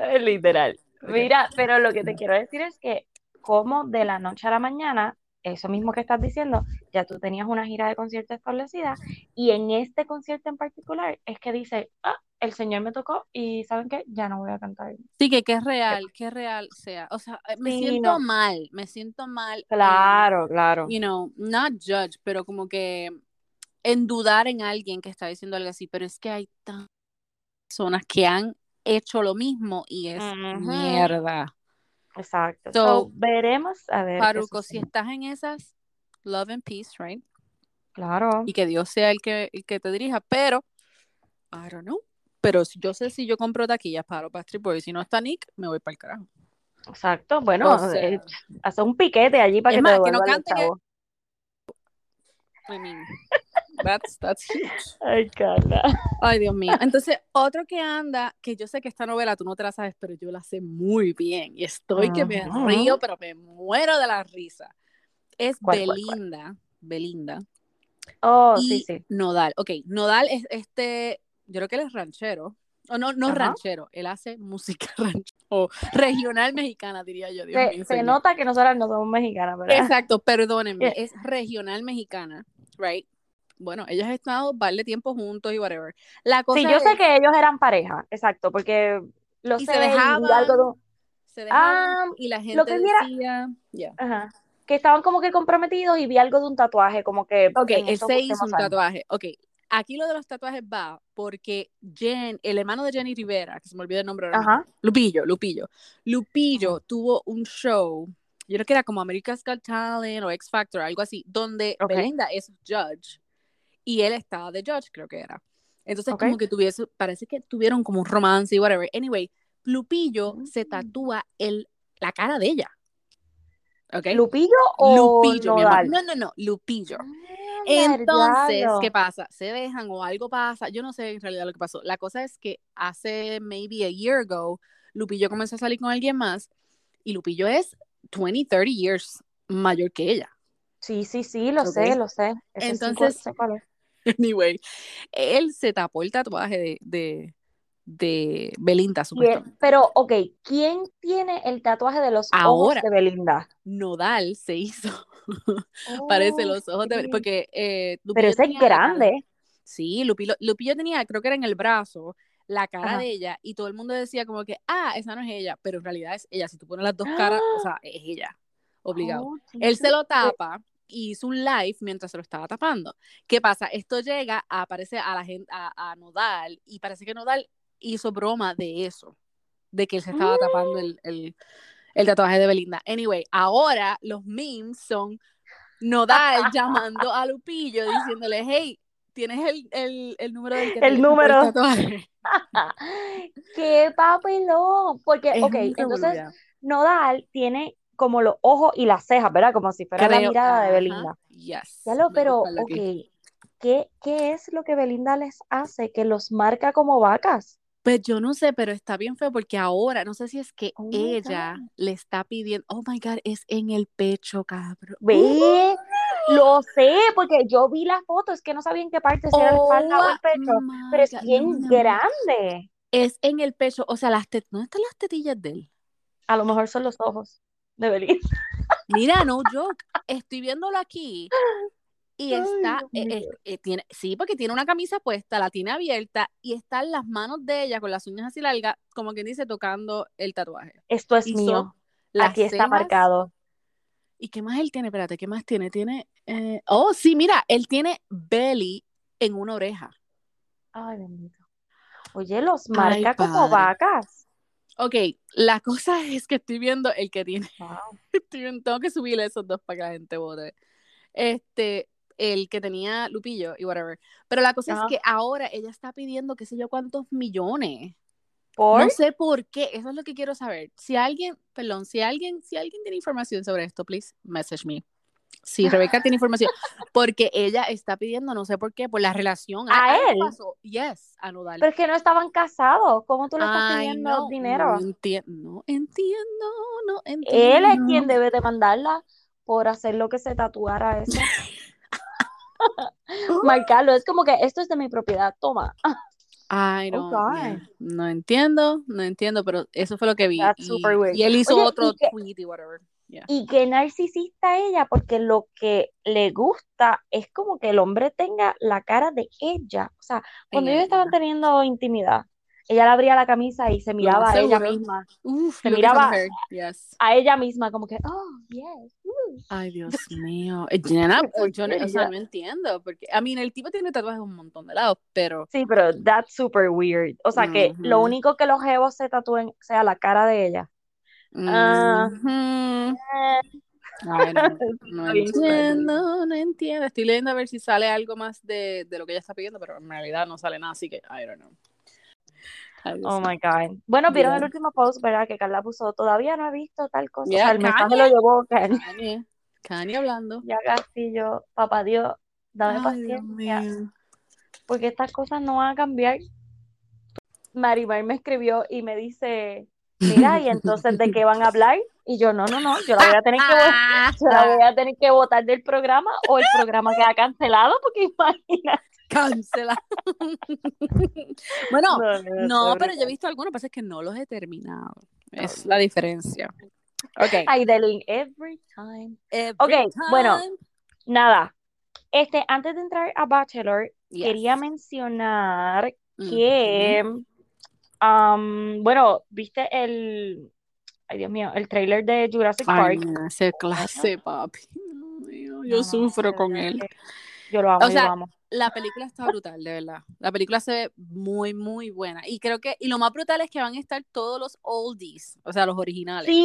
Eh, Literal. Mira, pero lo que te quiero decir es que como de la noche a la mañana, eso mismo que estás diciendo, ya tú tenías una gira de concierto establecida y en este concierto en particular es que dice, ah, el Señor me tocó y ¿saben qué? Ya no voy a cantar. Sí, que, que es real, que es real sea. O sea, me Sí, siento no. mal, me siento mal. en, Claro, claro. you know, not judge, pero como que en dudar en alguien que está diciendo algo así, pero es que hay tantas personas que han hecho lo mismo y es mierda. Exacto. So, So, veremos a ver Paruco, si estás en esas, love and peace, right? Claro. Y que Dios sea el que, el que te dirija, pero, I don't know. Pero yo sé si yo compro taquillas para Backstreet Boys, si no está Nick, me voy para el carajo. Exacto. Bueno, O sea, eh, hace un piquete allí para es que te más, que no cante que-. I mean, that's, that's huge. Ay, Carla. Ay, Dios mío. Entonces, otro que anda, que yo sé que esta novela tú no te la sabes, pero yo la sé muy bien. Y estoy que me río, pero me muero de la risa. Es ¿Cuál, cuál, cuál? Belinda. Belinda. Oh, y sí, sí. Nodal. Ok, Nodal es este, yo creo que él es ranchero. O no, no ranchero, él hace música ranchera. O regional mexicana, diría yo. Dios Se, mío, se nota que nosotras no somos mexicanas, ¿verdad? Exacto, perdónenme, Eh. es regional mexicana, right? Bueno, ellos han estado de tiempo juntos y whatever. La cosa Sí, yo sé es- que ellos eran pareja, exacto, porque lo Y sé se y dejaban, algo de- se dejaban Ah, y la lo gente que vi era- decía, ya. ajá, que estaban como que comprometidos y vi algo de un tatuaje, como que Ok, él se hizo un años. tatuaje. Ok, aquí lo de los tatuajes va porque Jen, el hermano de Jenny Rivera, que se me olvidó el nombre Ajá. Lupillo, Lupillo. Lupillo tuvo un show, yo creo que era como America's Got Talent o X Factor, algo así, donde Ok. Belinda es judge y él estaba de judge, creo que era. Entonces, como que tuviese, parece que tuvieron como un romance y whatever. Anyway, Lupillo Mm. se tatúa el, la cara de ella. ¿Ok? ¿Lupillo o Lupillo, mi amor. Nodal? No, no, no, Lupillo. Ah, Entonces. ¿qué pasa? Se dejan o algo pasa. Yo no sé en realidad lo que pasó. La cosa es que hace maybe a year ago, Lupillo comenzó a salir con alguien más y Lupillo es 20, 30 years mayor que ella. Sí, sí, sí, lo sé, lo sé. Ese Entonces- es. Anyway, él se tapó el tatuaje de, de, de Belinda, supuestamente. pero, ok, ¿quién tiene el tatuaje de los Ahora. ojos de Belinda? Nodal se hizo, parece los ojos de sí. porque eh, Pero ese es la grande. Sí, Lupillo, Lupillo tenía, creo que era en el brazo, la cara Ajá. de ella, y todo el mundo decía como que, ah, esa no es ella, pero en realidad es ella. Si tú pones las dos caras, o sea, es ella, obligado. Oh, Él se lo tapa y hizo un live mientras se lo estaba tapando. ¿Qué pasa? Esto llega, aparece a la gente, a, a Nodal, y parece que Nodal hizo broma de eso, de que él se estaba tapando el, el, el tatuaje de Belinda. Anyway, ahora los memes son Nodal llamando a Lupillo diciéndole, hey, tienes el, el, el número del que El número. tatuaje. ¡Qué papelón! Porque, Es ok, entonces. Nodal tiene como los ojos y las cejas, ¿verdad? Como si fuera la mirada de Belinda. Yes. Ya lo, pero, ok. ¿qué, qué es lo que Belinda les hace? Que los marca como vacas. Pues yo no sé, pero está bien feo porque ahora, no sé si es que Oh ella le está pidiendo, oh my God, es en el pecho, cabrón. Ve, lo sé, porque yo vi las fotos, que no sabía en qué parte, si era la espalda o el pecho, Oh pero es bien no, grande. Es en el pecho, o sea, las tet- ¿dónde están las tetillas de él? A lo mejor son los ojos de Belinda. Mira, no joke, estoy viéndolo aquí y Ay, está, eh, eh, eh, tiene, sí, porque tiene una camisa puesta, la tiene abierta y están las manos de ella con las uñas así largas, como quien dice, tocando el tatuaje. Esto es Y mío. Aquí está cejas. marcado. ¿Y qué más él tiene? Espérate, ¿qué más tiene? Tiene, eh, oh, sí, mira, él tiene belly en una oreja. Ay, bendito. Oye, los marca como vacas. Ok, la cosa es que estoy viendo el que tiene, Wow. estoy viendo- tengo que subirle esos dos para que la gente vote. Este, el que tenía Lupillo y whatever. Pero la cosa es que ahora ella está pidiendo qué sé yo cuántos millones. ¿Por? No sé por qué, eso es lo que quiero saber. Si alguien, perdón, si alguien, si alguien tiene información sobre esto, please message me. Sí, Rebeca tiene información. Porque ella está pidiendo, no sé por qué, por la relación. ¿A él? pasó. Yes, a Nodal. Pero es que no estaban casados. ¿Cómo tú le estás Ay, pidiendo no, dinero? No entiendo, no entiendo, no entiendo. Él es quien debe demandarla por hacer lo que se tatuara eso. Marcarlo, es como que esto es de mi propiedad, toma. Ay, no, entiendo, no entiendo, pero eso fue lo que vi. That's Y, super weird. y él hizo Oye, otro tweet y whatever. Yeah. Y qué narcisista ella, porque lo que le gusta es como que el hombre tenga la cara de ella. O sea, cuando ellos estaban teniendo intimidad, ella le abría la camisa y se miraba a ella misma, Uf, Se miraba-. Yes. a ella misma, como que, oh, yes. uh". Ay, Dios mío. Eh, Jenna, ¿Por yo no, o sea, no entiendo. Porque, I mean, el tipo tiene tatuajes un montón de lados, pero. Sí, pero that's super weird. O sea, que lo único que los jevos se tatúen sea la cara de ella. Ah. Ay, no, entiendo, no entiendo. Estoy leyendo a ver si sale algo más de, de lo que ella está pidiendo, pero en realidad no sale nada, así que I don't know. Oh my God. Bueno, vieron el Yeah. último post, ¿verdad? Que Carla puso, todavía no he visto tal cosa. O Yeah, sea, el mensaje lo llevó Kanye. Kanye, Kanye hablando. Ya Castillo, papá Dios, dame Ay, paciencia, porque estas cosas no van a cambiar. Marimar me escribió y me dice, mira, ¿y entonces de qué van a hablar? Y yo, no, no, no, yo la voy a tener que votar, yo la voy a tener que votar del programa o el programa queda cancelado, porque imagina. Cancela. bueno, No, no, no, pobre pero yo he visto algunos, pasa es que no los he terminado. Es la diferencia. Ok. Aidelin, every time. Every Ok, bueno. Nada, este, antes de entrar a Bachelor, Yes. quería mencionar Ujú. que, am, bueno, viste el, ay Dios mío, el trailer de Jurassic Ay, Park. ese clase, papi. Dios Yo no, sufro con él. Yo lo amo, O yo sea, lo amo. La película está brutal, de verdad. La película se ve muy, muy buena. Y creo que, y lo más brutal es que van a estar todos los oldies, o sea, los originales. Sí,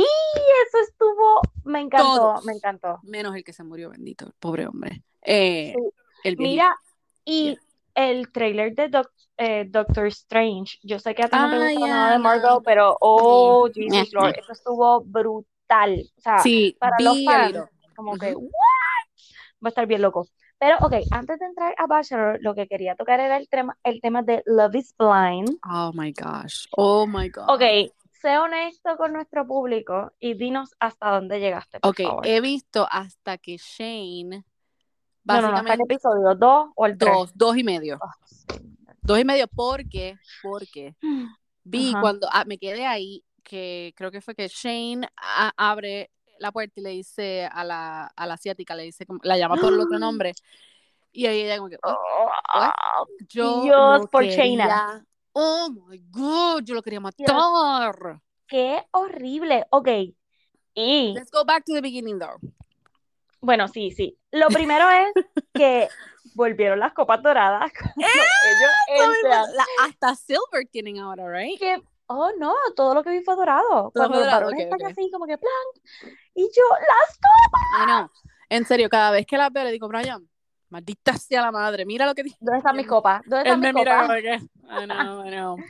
eso estuvo, me encantó, Todos. me encantó. Menos el que se murió, bendito, el pobre hombre. Eh, Sí. el. Mira, y Yeah. El trailer de Doc- eh, Doctor Strange, yo sé que a ti no te Ah, gusta nada de no. Marvel, pero oh, Sí. Jesus Lord, eso estuvo brutal. O sea, sí, para los fans, como que, ¿what? Va a estar bien loco. Pero, ok, antes de entrar a Bachelor, lo que quería tocar era el tema, el tema de Love is Blind. Oh my gosh. Oh my God. Ok, sé honesto con nuestro público y dinos hasta dónde llegaste, por Ok, favor. he visto hasta que Shane, No, no, no, ¿hasta qué básicamente, episodio? ¿Dos o el tres? dos, dos y medio. Oh, sí. Dos y medio, porque, porque vi Ajá. cuando ah, me quedé ahí, que creo que fue que Shane a- abre la puerta y le dice a la, a la asiática, le dice, la llama por el otro nombre, y ahí ella como que, "What? Oh, yo Dios, por quería, oh my god, yo lo quería matar. qué horrible. Ok, y Let's go back to the beginning though. Bueno, sí, sí. Lo primero es que volvieron las copas doradas cuando ellos. La- hasta Silver tienen ahora, right? que, oh no, todo lo que vi fue dorado. Cuando fue los dorado, varones ok, están ok. así, como que plan. Y yo, las copas. I know. En serio, cada vez que la veo le digo, Brian, maldita sea la madre, mira lo que dice. ¿Dónde están mis copas? ¿Dónde están mis copas? I know, I know.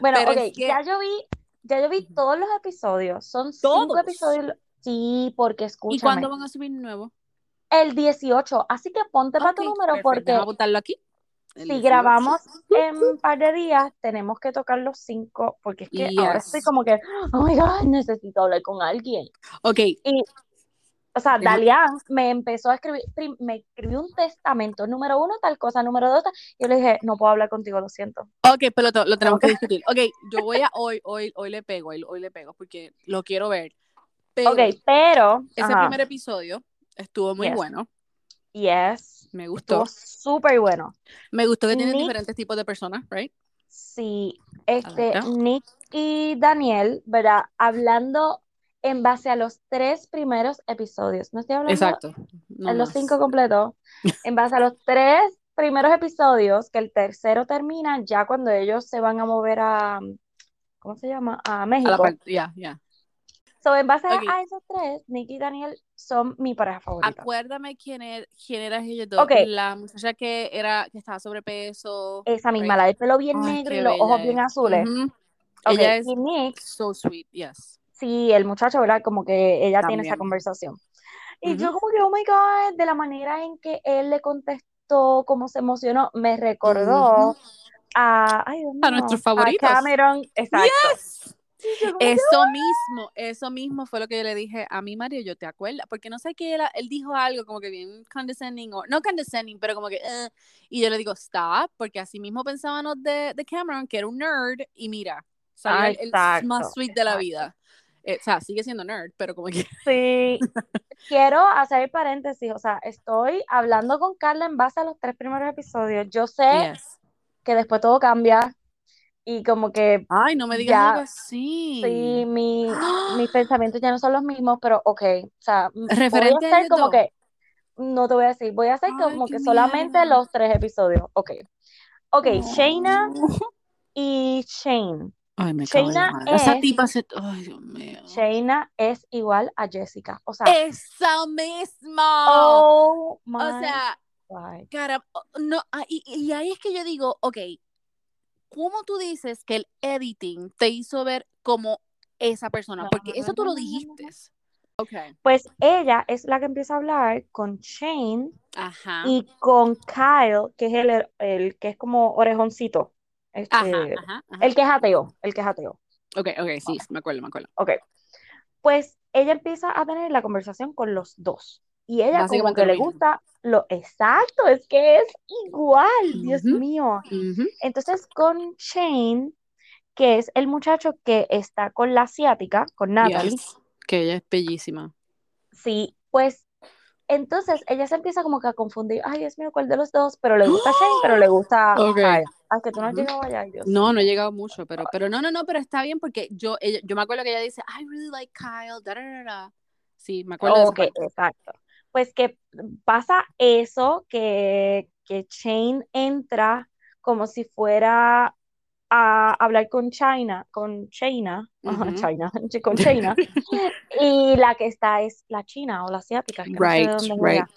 Bueno, Pero ok, es que- ya yo vi, ya yo vi todos los episodios. Son ¿Todos? cinco episodios. Sí, porque ¿Y escúchame. cuándo van a subir nuevo? El 18. Así que ponte para tu número perfecto, porque déjame apuntarlo aquí. El si 18. grabamos en un par de días, tenemos que tocar los cinco, porque es que ahora estoy como que, oh my God, necesito hablar con alguien. Ok, O sea, Dalian me empezó a escribir, me escribió un testamento, número uno, tal cosa, número dos, tal, y yo le dije, no puedo hablar contigo, lo siento. ok, pero lo, lo tenemos que discutir. Ok, yo voy a hoy, hoy, hoy le pego, hoy, hoy le pego, porque lo quiero ver. Pero Ok, pero, ese ajá, primer episodio estuvo muy Yes. bueno, yes, me gustó. estuvo súper bueno. Me gustó que tienen Nick- diferentes tipos de personas, right? Sí, este. Nick y Daniel, ¿verdad? Hablando en base a los tres primeros episodios. No estoy hablando Exacto. no en los cinco completos. En base a los tres primeros episodios, que el tercero termina ya cuando ellos se van a mover a, ¿cómo se llama? A México. ya, ya. So, en base a- Ok. a esos tres, Nick y Daniel son mi pareja favorita. Acuérdame quién era, quién era ellos dos. Ok. La muchacha que era, que estaba sobrepeso. Esa misma, right? la del pelo bien Ay, negro y los ojos es. bien azules. Ujú. Ok, Ella es Y Nick so sweet, yes. Sí, el muchacho, ¿verdad? Como que ella tiene esa También. conversación. Y yo como que, oh my God, de la manera en que él le contestó, cómo se emocionó, me recordó a, ay Dios A nuestros a favoritos. Cameron, exacto. Yes. Eso mismo, eso mismo fue lo que yo le dije a mi Mario, yo te acuerdas, porque no sé qué él, él dijo algo como que bien condescending, o no condescending, pero como que, "Eh", y yo le digo, stop, porque así mismo pensábamos de, de Cameron, que era un nerd, y mira, salió Ah, el, exacto, más sweet de la exacto. vida. Eh, o sea, sigue siendo nerd, pero como que, Sí, quiero hacer paréntesis, o sea, estoy hablando con Carla en base a los tres primeros episodios. Yo sé yes. que después todo cambia y como que Ay, no me digas ya, algo así. sí, mi, mis pensamientos ya no son los mismos, pero ok, o sea, m- voy a Referente hacer como que, no te voy a decir, voy a hacer Ay, como que solamente los tres episodios, ok. Ok, Shayna y Shane. Ay, me Shayna madre. Esa es, tipa se. Ay, Dios mío. Shayna es igual a Jessica, o sea, Esa misma. oh my o sea, God. cara, no, ah, y, y ahí es que yo digo, ok, ¿cómo tú dices que el editing te hizo ver como esa persona? Porque eso tú lo dijiste. Ok. Pues ella es la que empieza a hablar con Shane Ajá. y con Kyle, que es el, el que es como orejoncito. Ajá, Este, ajá, ajá. el que es ateo, el que es ateo. Ok, ok, sí, me acuerdo, me acuerdo. Ok. Pues ella empieza a tener la conversación con los dos. Y ella como que le gusta lo exacto, es que es igual, Dios Ujú. mío. Ujú. Entonces con Shane, que es el muchacho que está con la asiática, con Natalie, Yes. Que ella es bellísima. sí, pues entonces ella se empieza como que a confundir, ay Dios mío, ¿cuál de los dos? Pero le gusta Shane, pero le gusta Ok. Kyle. Aunque tú no has llegado allá, Dios No, no he llegado mucho, pero, pero no, no, no, pero está bien porque yo, ella- yo me acuerdo que ella dice, I really like Kyle, da, da, da. Sí, me acuerdo de Ok, parte. exacto. Pues que pasa eso, que, que Shane entra como si fuera a hablar con China, con China. China, con China, y la que está es la china o la asiática, que no sé de Right, dónde right. ella.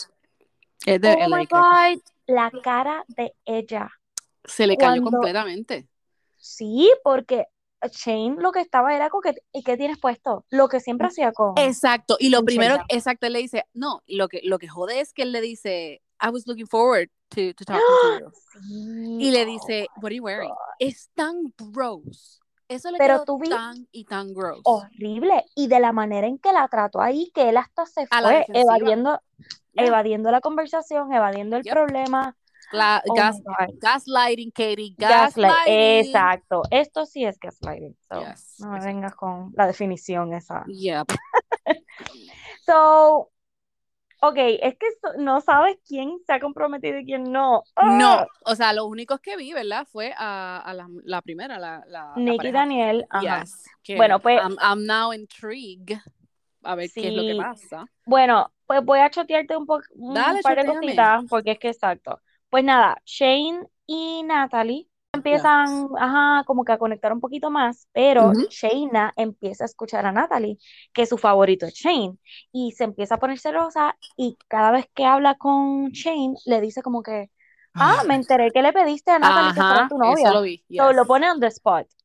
Es de Oh LA, my. God, la cara de ella. Se le cayó Cuando, completamente. sí, porque Shane lo que estaba era con que, ¿y qué tienes puesto? Lo que siempre hacía con, Exacto, y lo primero, exacto, él le dice, no, lo que, lo que jode es que él le dice, I was looking forward to, to talking to you. Sí, Y le oh dice, what are you wearing? God. Es tan gross. Eso le Pero quedó tú tan y tan gross. horrible y de la manera en que la trató ahí, que él hasta se fue evadiendo, Yeah. evadiendo la conversación, evadiendo el Yep. problema. Oh gas, gaslighting, Katie, Gaslight, gaslighting. exacto. Esto sí es gaslighting. So, Yes, no me vengas con la definición esa. Yep. So, ok, es que so- no sabes quién se ha comprometido y quién no. No, ¡Ah! o sea, lo único que vi, ¿verdad? Fue a, a la, la primera, la, la, la Nick y pareja. Daniel, ajá. Yes. Que Bueno, pues I'm, I'm now intrigued a ver qué es lo que pasa. bueno, pues voy a chotearte un, po- un Dale, par de cositas, porque es que exacto. Pues nada, Shane y Natalie Yeah. empiezan, ajá, como que a conectar un poquito más, pero Ujú. Shayna empieza a escuchar a Natalie, que su favorito es Shane, y se empieza a poner celosa, y cada vez que habla con Shane, le dice como que, ah, me enteré que le pediste a Natalie que fuera tu eso novia. lo vi. So, lo pone on the spot. Right.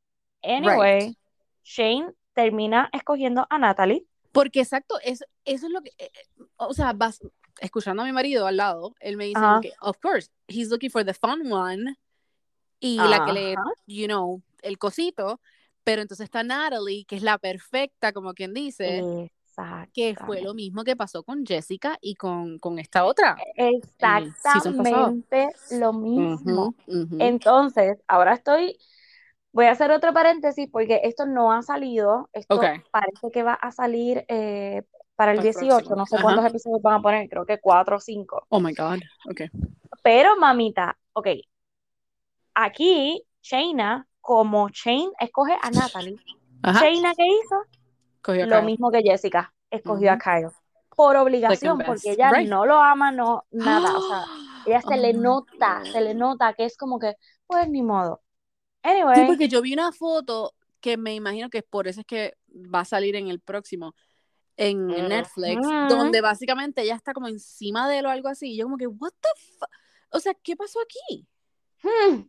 Anyway, Shane termina escogiendo a Natalie. Porque exacto, eso, eso es lo que, eh, eh, o sea, vas escuchando a mi marido al lado, él me dice que, of course, he's looking for the fun one y la que le, you know, el cosito, pero entonces está Natalie, que es la perfecta, como quien dice, que fue lo mismo que pasó con Jessica y con, con esta otra, pasado. Exactamente lo mismo. Entonces, ahora estoy, voy a hacer otro paréntesis porque esto no ha salido, esto parece que va a salir eh, para el para el 18, próximo. no sé Ajá. cuántos episodios van a poner, creo que cuatro o cinco. Oh my God. Ok. Pero mamita, ok, aquí Shayna, como Shane escoge a Natalie, Ajá. Shayna ¿qué hizo? Cogió Lo mismo que Jessica, escogió a. Kyle. Por obligación, porque ella Right. no lo ama, no, nada. O sea, ella Oh se le my nota, se le nota que es como que, pues ni modo. Sí, Anyway, porque yo vi una foto que me imagino que por eso es que va a salir en el próximo, en Netflix, donde básicamente ella está como encima de él o algo así. Y yo como que, what the fuck? O sea, ¿qué pasó aquí? Hmm.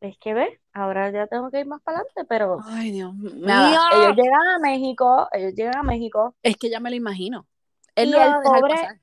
Es que ve, ahora ya tengo que ir más para adelante, pero Ay, Dios mío. ellos llegan a México, ellos llegan a México. Es que ya me lo imagino. Él Y no el pobre- pasar.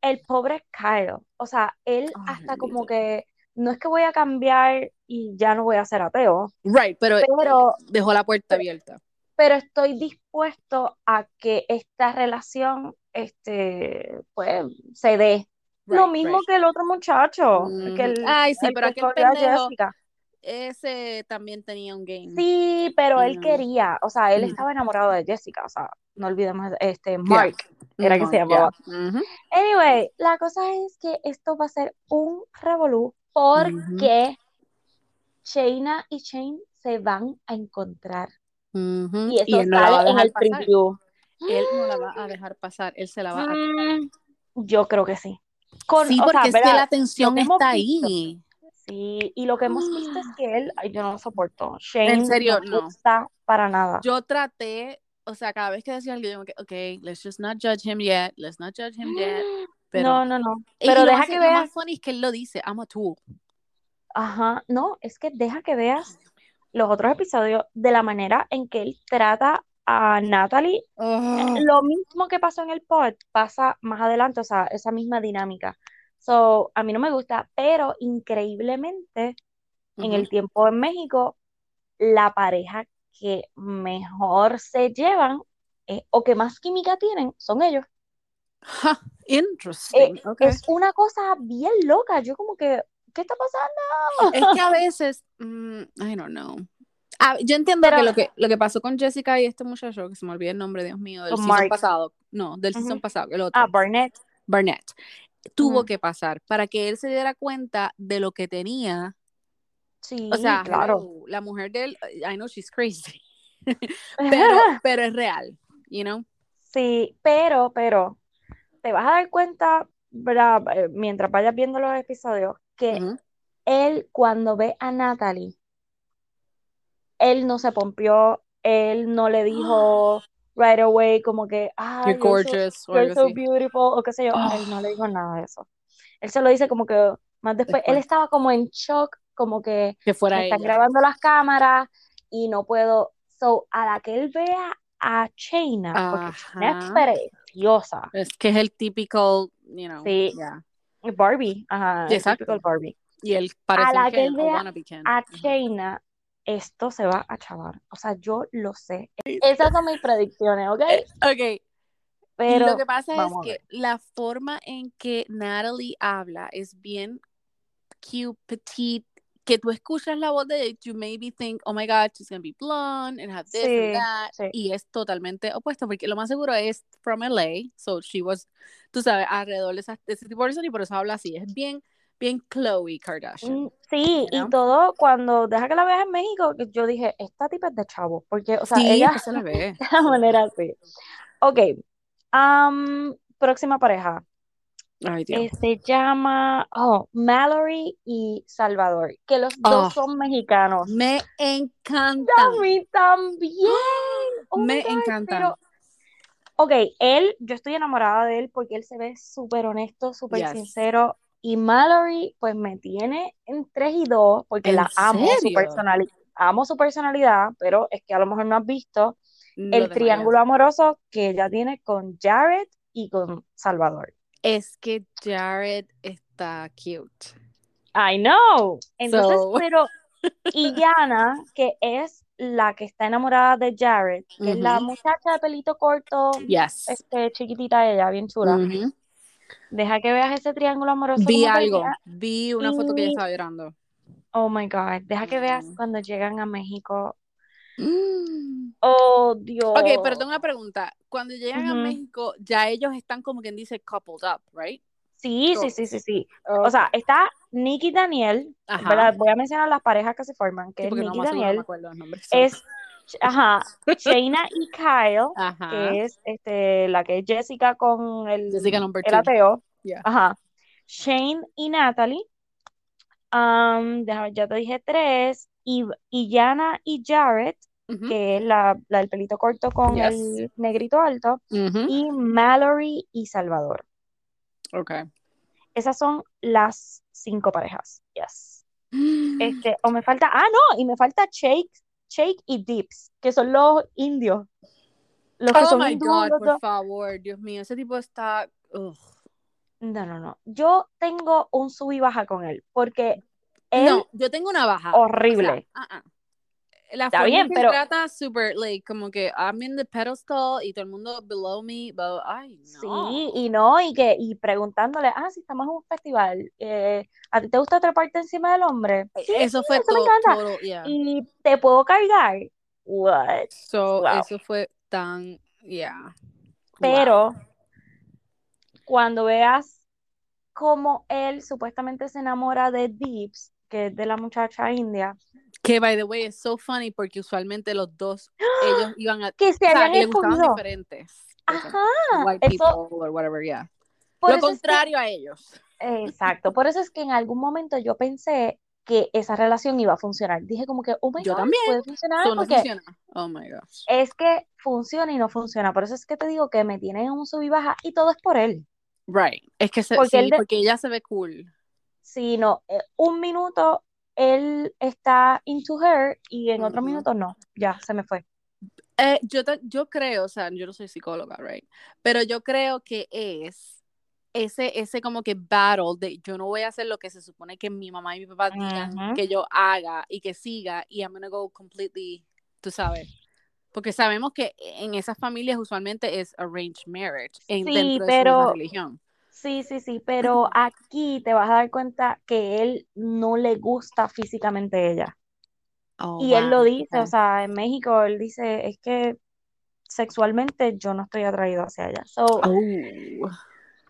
el pobre Kyle, o sea, él Ay, hasta como que no es que voy a cambiar y ya no voy a ser ateo, Right, pero, pero, dejó la puerta abierta. Pero estoy dispuesto a que esta relación, este, pues, se dé. Lo mismo right. que el otro muchacho, Ujú. que el, Ay, sí, el pero que aquel pendejo, Jessica. ese también tenía un game. Sí, pero él No. quería, o sea, él Ujú. estaba enamorado de Jessica, o sea, no olvidemos, este, Mark, era que se Mark, llamaba. yeah. Ujú. Anyway, la cosa es que esto va a ser un revolú porque Shayna y Shane se van a encontrar. Ujú. Y eso él no la va a sale en dejar el pasar. preview. Él no la va a dejar pasar, él se la va a Mm, yo creo que sí. Con, Sí, porque sea, es que ¿verdad? la tensión Lo que hemos está visto. ahí. Sí, y lo que hemos visto es que él, ay, yo no lo soporto. Shane En serio, no no. gusta para nada. Yo traté, o sea, cada vez que decía algo, yo como que, ok, let's just not judge him yet, let's not judge him yet. Pero, no, no, no. Y Pero lo deja que Lo veas. más funny es que él lo dice, I'm a tool. Ajá, no, es que deja que veas los otros episodios de la manera en que él trata a Natalie. Ugh. Lo mismo que pasó en el pod pasa más adelante, o sea, esa misma dinámica. So, a mí no me gusta, pero increíblemente en el tiempo en México, la pareja que mejor se llevan eh, o que más química tienen son ellos. Interesting. Eh, okay. Es una cosa bien loca. Yo como que, ¿qué está pasando? Es que a veces, mm, I don't know. Ah, yo entiendo Pero- que lo que lo que pasó con Jessica y este muchacho, que se me olvida el nombre, Dios mío, del season pasado. No, del season pasado, el otro. Ah, Barnett. Barnett. Tuvo que pasar para que él se diera cuenta de lo que tenía. Sí, O sea, claro. la mujer de él, I know she's crazy, pero, pero es real, you know? Sí, pero, pero, te vas a dar cuenta, ¿verdad? Eh, Mientras vayas viendo los episodios, que Ujú. él cuando ve a Natalie, él no se pompió, él no le dijo right away como que, ah, You're gorgeous, o you're so así. beautiful, o qué sé yo, Oh. él no le dijo nada de eso. Él se lo dice como que más después, él Después. estaba como en shock, como que Que fuera me están grabando las cámaras y no puedo, so, a la que él vea a Shayna, porque es preciosa, Es que es el típico, you know, Sí. yeah. Barbie, ajá, el Exacto. típico Barbie. Y él parece la un que él vea. A. Shayna, esto se va a chavar. O sea, yo lo sé. Esas son mis predicciones, ¿ok? Ok, Pero lo que pasa es a que la forma en que Natalie habla es bien cute, petite, que tú escuchas la voz de ella, you maybe think, oh my god, she's gonna be blonde and have this Sí, and that, sí. y es totalmente opuesto, porque lo más seguro es from LA, so she was, tú sabes, alrededor de, esa- de ese tipo de persona y por eso habla así, es bien, bien Chloe Kardashian. Mm, Sí, You know? y todo cuando deja que la veas en México, yo dije, esta tipa es de chavo, porque, o sea, sí, ella se le ve. de la manera así. Ok, am, próxima pareja. Ay, Dios. Eh, se llama, oh, Mallory y Salvador, que los dos Oh. son mexicanos. Me encanta. A mí también. Oh Me God, encantan. pero- Ok, él, yo estoy enamorada de él porque él se ve súper honesto, súper Yes. sincero. Y Mallory, pues me tiene en 3 y 2 porque ¿En la amo, su personalidad. Amo su personalidad, pero es que a lo mejor no has visto Lo el triángulo amoroso que ella tiene con Jared y con Salvador. Es que Jared está cute. I know. Entonces, So- pero, y Yana, que es la que está enamorada de Jared, que es la muchacha de pelito corto, Yes. este, chiquitita ella, bien chula. Deja que veas ese triángulo amoroso Vi algo. Vi una foto que ella estaba llorando. Oh my God, deja que veas cuando llegan a México. Oh Dios. Ok, pero tengo una pregunta. Cuando llegan a. México, ya ellos están como quien dice coupled up, right? Sí, sí, sí, sí, sí. O sea, está Nicky y Daniel. ¿verdad? Voy a mencionar las parejas que se forman, que Sí, es no, Nicky no Daniel, los nombres. es, ajá, Shayna y Kyle, Ajá. que es este, la que es Jessica con el, Jessica el ateo, Yeah. ajá, Shane y Natalie, um, ya te dije tres, y, y Yana y Jared, Que es la, la del pelito corto con Yes. el negrito alto, y Mallory y Salvador. Ok. Esas son las cinco parejas. Yes. Este, o me falta, ah, no, y me falta Shake, Shake y Dips, que son los indios. Los que Oh son my God, por favor, Dios mío, ese tipo está. ugh. No, no, no. Yo tengo un sub y baja con él, porque él, No, yo tengo una baja. O sea, horrible. ah, ah. La Está forma bien, que pero- trata super, like, como que I'm in the pedestal y todo el mundo below me, but, ay, no. Sí, y no, y que, y preguntándole, ah, si estamos en un festival, eh, ¿a ti te gusta treparte encima del hombre? Sí, Eso sí, fue eso todo, encanta. todo, yeah. Y te puedo cargar. What? So, Wow. eso fue tan, yeah. Wow. Pero cuando veas cómo él supuestamente se enamora de Deeps, que es de la muchacha india, Que, by the way, es so funny porque usualmente los dos, ellos iban a, que se o sea, habían que les gustaban escogido. diferentes. Ajá, White eso, people or whatever, yeah. Lo eso es que- contrario a ellos. exacto, por eso es que en algún momento yo pensé que esa relación iba a funcionar. Dije como que, oh my Yo God, también. puede funcionar no porque funciona. Oh my gosh. es que funciona y no funciona. Por eso es que te digo que me tiene en un sub y baja y todo es por él. Right. Es que se, Porque sí, él de- porque ella se ve cool. Si no, eh, un minuto él está into her y en otro minuto no. Ya, se me fue. Eh, yo, yo creo, o sea, yo no soy psicóloga, right? Pero yo creo que es ese, ese como que battle de yo no voy a hacer lo que se supone que mi mamá y mi papá digan Ujú. que yo haga y que siga y I'm gonna go completely, tú sabes. Porque sabemos que en esas familias usualmente es arranged marriage en, Sí, dentro de su pero- misma religión. Sí, sí, sí, pero aquí te vas a dar cuenta que él no le gusta físicamente ella. Oh, Y él lo dice, o sea, en México él dice, es que sexualmente yo no estoy atraído hacia ella. So, Oh.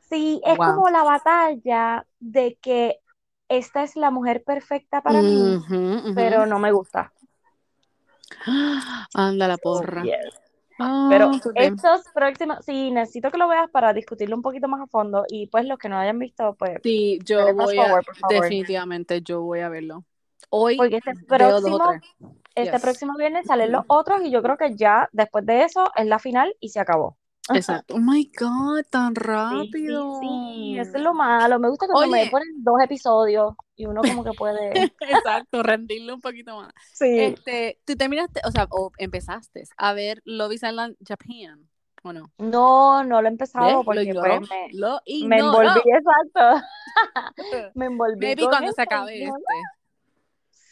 sí, es Wow. como la batalla de que esta es la mujer perfecta para mí, pero no me gusta. Anda la porra. yes. Ah, Pero ok. estos próximos, sí, necesito que lo veas para discutirlo un poquito más a fondo y pues los que no hayan visto, pues, Sí, yo voy a, forward, definitivamente, yo voy a verlo. Hoy Porque este próximo, este Yes. próximo viernes salen los otros y yo creo que ya después de eso es la final y se acabó. Exacto. Oh my God, tan Sí, sí, rápido. sí, eso es lo malo. Me gusta cuando me Oye. ponen dos episodios y uno como que puede. Exacto, rendirle un poquito más. Sí. Este, tú terminaste, o sea, o empezaste a ver Love Island Japan, ¿o no? No, no lo he empezado Lo porque ignoró. pues me, Lo me envolví, exacto. Me envolví Maybe cuando se acabe este.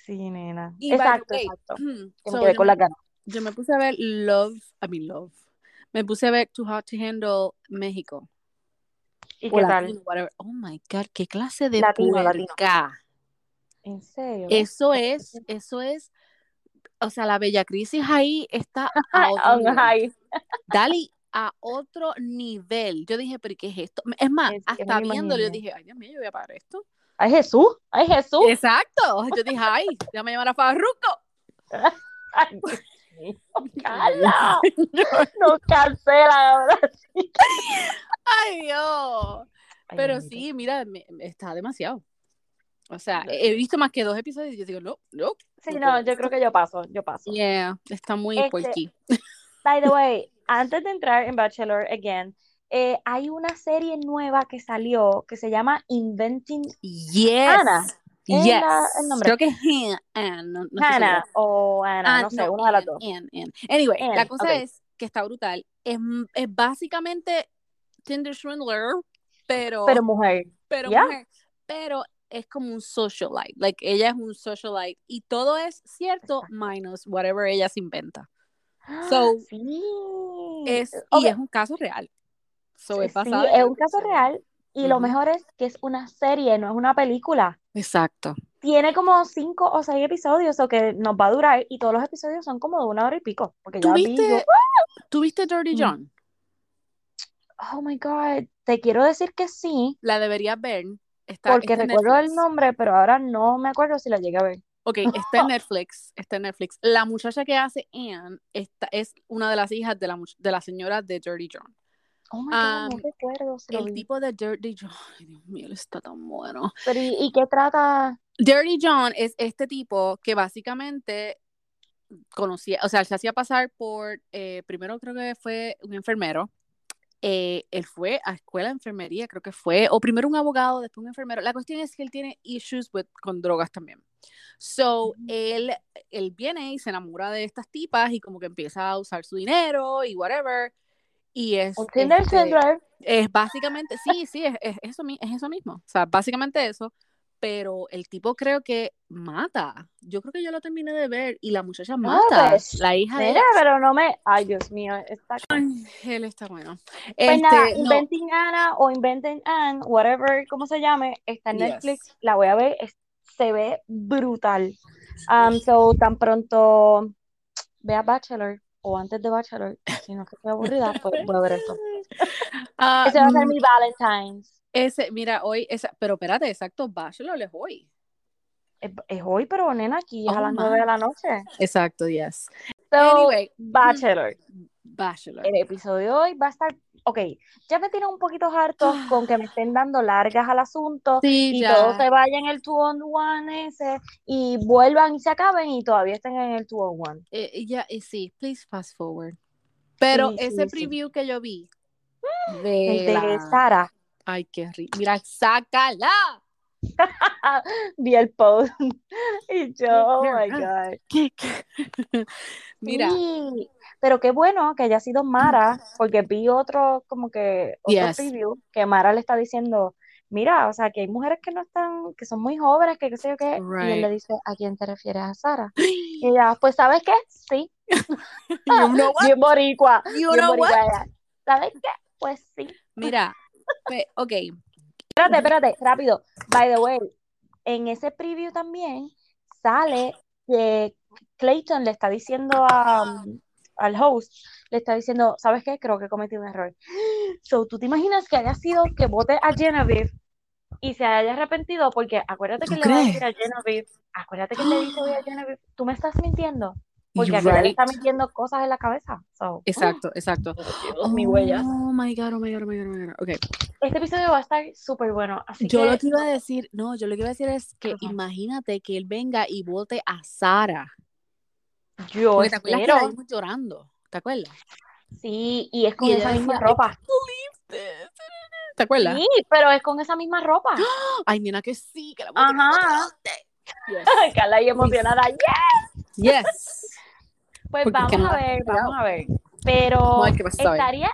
Sí, nena. Y Exacto, exacto. Me so quedé yo con me- las ganas. Yo me puse a ver Love, I mean Love. Me puse a ver Too Hot to Handle México. ¿Y o qué latino, tal? Oh my God, qué clase de Latino, latino. puerca. ¿En serio? Eso es, eso es, o sea, la bella crisis ahí está a otro nivel. Dali a otro nivel. Yo dije, pero ¿qué es esto? Es más, Es hasta me viéndolo, yo dije, ay Dios mío, yo voy a pagar esto. ¡Ay, Jesús! ¡Ay, Jesús! Exacto. Yo dije, ay, ya me llamará Farruko. ¡Ay, ¡Carla! Nos cancela ahora sí. Ay, Dios. Ay, Pero sí, mira, me- está demasiado. O sea, he visto más que dos episodios y yo digo, no, no. Sí, no no, yo creo que yo paso, yo paso. Yeah, está muy Este. By the way, antes de entrar en Bachelor Again, eh, hay una serie nueva que salió que se llama Inventing Yes. Ana, Yes. la- el nombre. Creo que es Ann, no, no Hannah o Anna, Ann, no sé, una de las dos. Ann, Ann. Anyway, la Ann, cosa ok. es que está brutal. Es, es básicamente Tinder Swindler, pero, Pero mujer. pero mujer. Pero es como un socialite. Like, ella es un socialite. Y todo es cierto, minus whatever ella se inventa. So, sí. Es, Y es un caso real. So, es sí, basado en es un caso real y lo mejor es que es una serie, no es una película. Exacto. Tiene como cinco o seis episodios, o que nos va a durar, y todos los episodios son como de una hora y pico. Porque ¿Tú ya vi yo, viste, ¿tú viste Dirty Mm. John? oh my God, te quiero decir que sí, La deberías ver. Está, porque está recuerdo el nombre, pero ahora no me acuerdo si la llegué a ver. Ok, está en Netflix. Está en Netflix. La muchacha que hace Anne esta, es una de las hijas de la, de la señora de Dirty John. Oh my God, no Um, recuerdo si lo el vi. tipo de Dirty John, ay Dios mío, él está tan bueno. Pero, ¿y, y qué trata? Dirty John es este tipo que básicamente conocía, o sea, se hacía pasar por, eh, primero creo que fue un enfermero, eh, él fue a escuela de enfermería, creo que fue, o primero un abogado, después un enfermero. La cuestión es que él tiene issues with- con drogas también. So, él, él viene y se enamora de estas tipas y como que empieza a usar su dinero y whatever. Y es, Un Tinder este, es básicamente, sí, sí, es, es eso, es eso mismo. O sea, básicamente eso. Pero el tipo creo que mata. Yo creo que yo lo terminé de ver y la muchacha mata. pues, la hija de Mira, pero no me. Ay, Dios mío. Está... Él está bueno. Pues Este, nada, no, Inventing Anna o Inventing Anne, whatever, como se llame, está en Yes. Netflix. La voy a ver. es- se ve brutal. Um, so, tan pronto vea Bachelor o antes de Bachelor, si no es que estoy aburrida, pues voy a ver esto. ah, Ese va a ser mm, mi Valentine's. ese, mira, hoy, esa, pero espérate, exacto, Bachelor es hoy. Es, es hoy, pero nena, aquí es a Oh, las my. 9 de la noche. Exacto, yes. So, Anyway, Bachelor. Bachelor. El episodio de hoy va a estar. Ok, ya me tiene un poquito harto con que me estén dando largas al asunto Sí, y ya. todo se vaya en el two on one ese y vuelvan y se acaben y todavía estén en el two on one. Eh, ya, eh, sí, please fast forward. Pero Sí, ese sí, preview que yo vi El de de la... Sara. Ay, qué rico. Mira, sácala. Vi el post y yo, oh my. God. Mira, pero qué bueno que haya sido Mara, porque vi otro, como que, otro Yes. preview, que Mara le está diciendo, mira, o sea, que hay mujeres que no están, que son muy jóvenes, que qué sé yo qué, y él le dice, ¿a quién te refieres a Sara? Y ella, pues, ¿sabes qué? Sí, you know what? bien boricua, You know what? boricua. ¿Sabes qué? Pues sí. Mira, ok, Espérate, espérate, rápido. By the way, en ese preview también sale que Clayton le está diciendo a, al host, le está diciendo, ¿sabes qué? Creo que cometí un error. So, ¿tú te imaginas que haya sido que vote a Genevieve y se haya arrepentido? Porque acuérdate que ¿Tú le va a decir a Genevieve, acuérdate que le dice hoy a Genevieve, tú me estás mintiendo. Porque right. está mintiendo cosas en la cabeza. So, Exacto, exacto. Dios, mi huella. Oh my god, oh my god, oh my god, oh my god. Ok. Este episodio va a estar súper bueno. Así Yo que lo que iba a decir, no, yo lo que iba a decir es que Ajá. imagínate que él venga y vote a Sara. Yo Porque te acuerdas que la vimos llorando, ¿te acuerdas? Sí, y es con Y esa misma decía, ropa. ¿Te acuerdas? Sí, pero es con esa misma ropa. Ay, nena, que sí, que la la Ajá. vote. Carla y emocionada. Yes. yes. Pues Porque vamos a ver, vamos a ver. Pero estaría,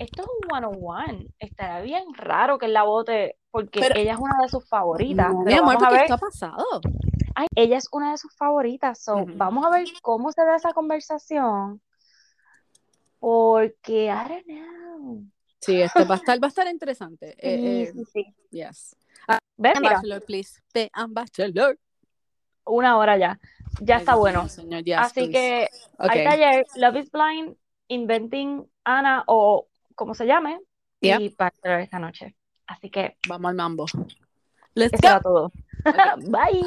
esto es un one on one. Estaría bien raro que él la vote porque Pero- ella es una de sus favoritas. No, mi amor, vamos a ver, esto ha pasado. ay, ella es una de sus favoritas. So, vamos a ver cómo se da esa conversación. Porque, I don't know. Sí, este va a estar, va a estar interesante. Sí, Eh, eh, sí, sí. yes. Ve, mira, Bachelor, please. The Ambassador. una hora ya. Ya Ay, está Dios bueno. mío, señor, yes, Así please. que Ok. hay taller Love is Blind, Inventing Anna o como se llame Yep. y Bachelor esta noche. Así que Vamos al mambo. Let's eso go. era todo. Bye.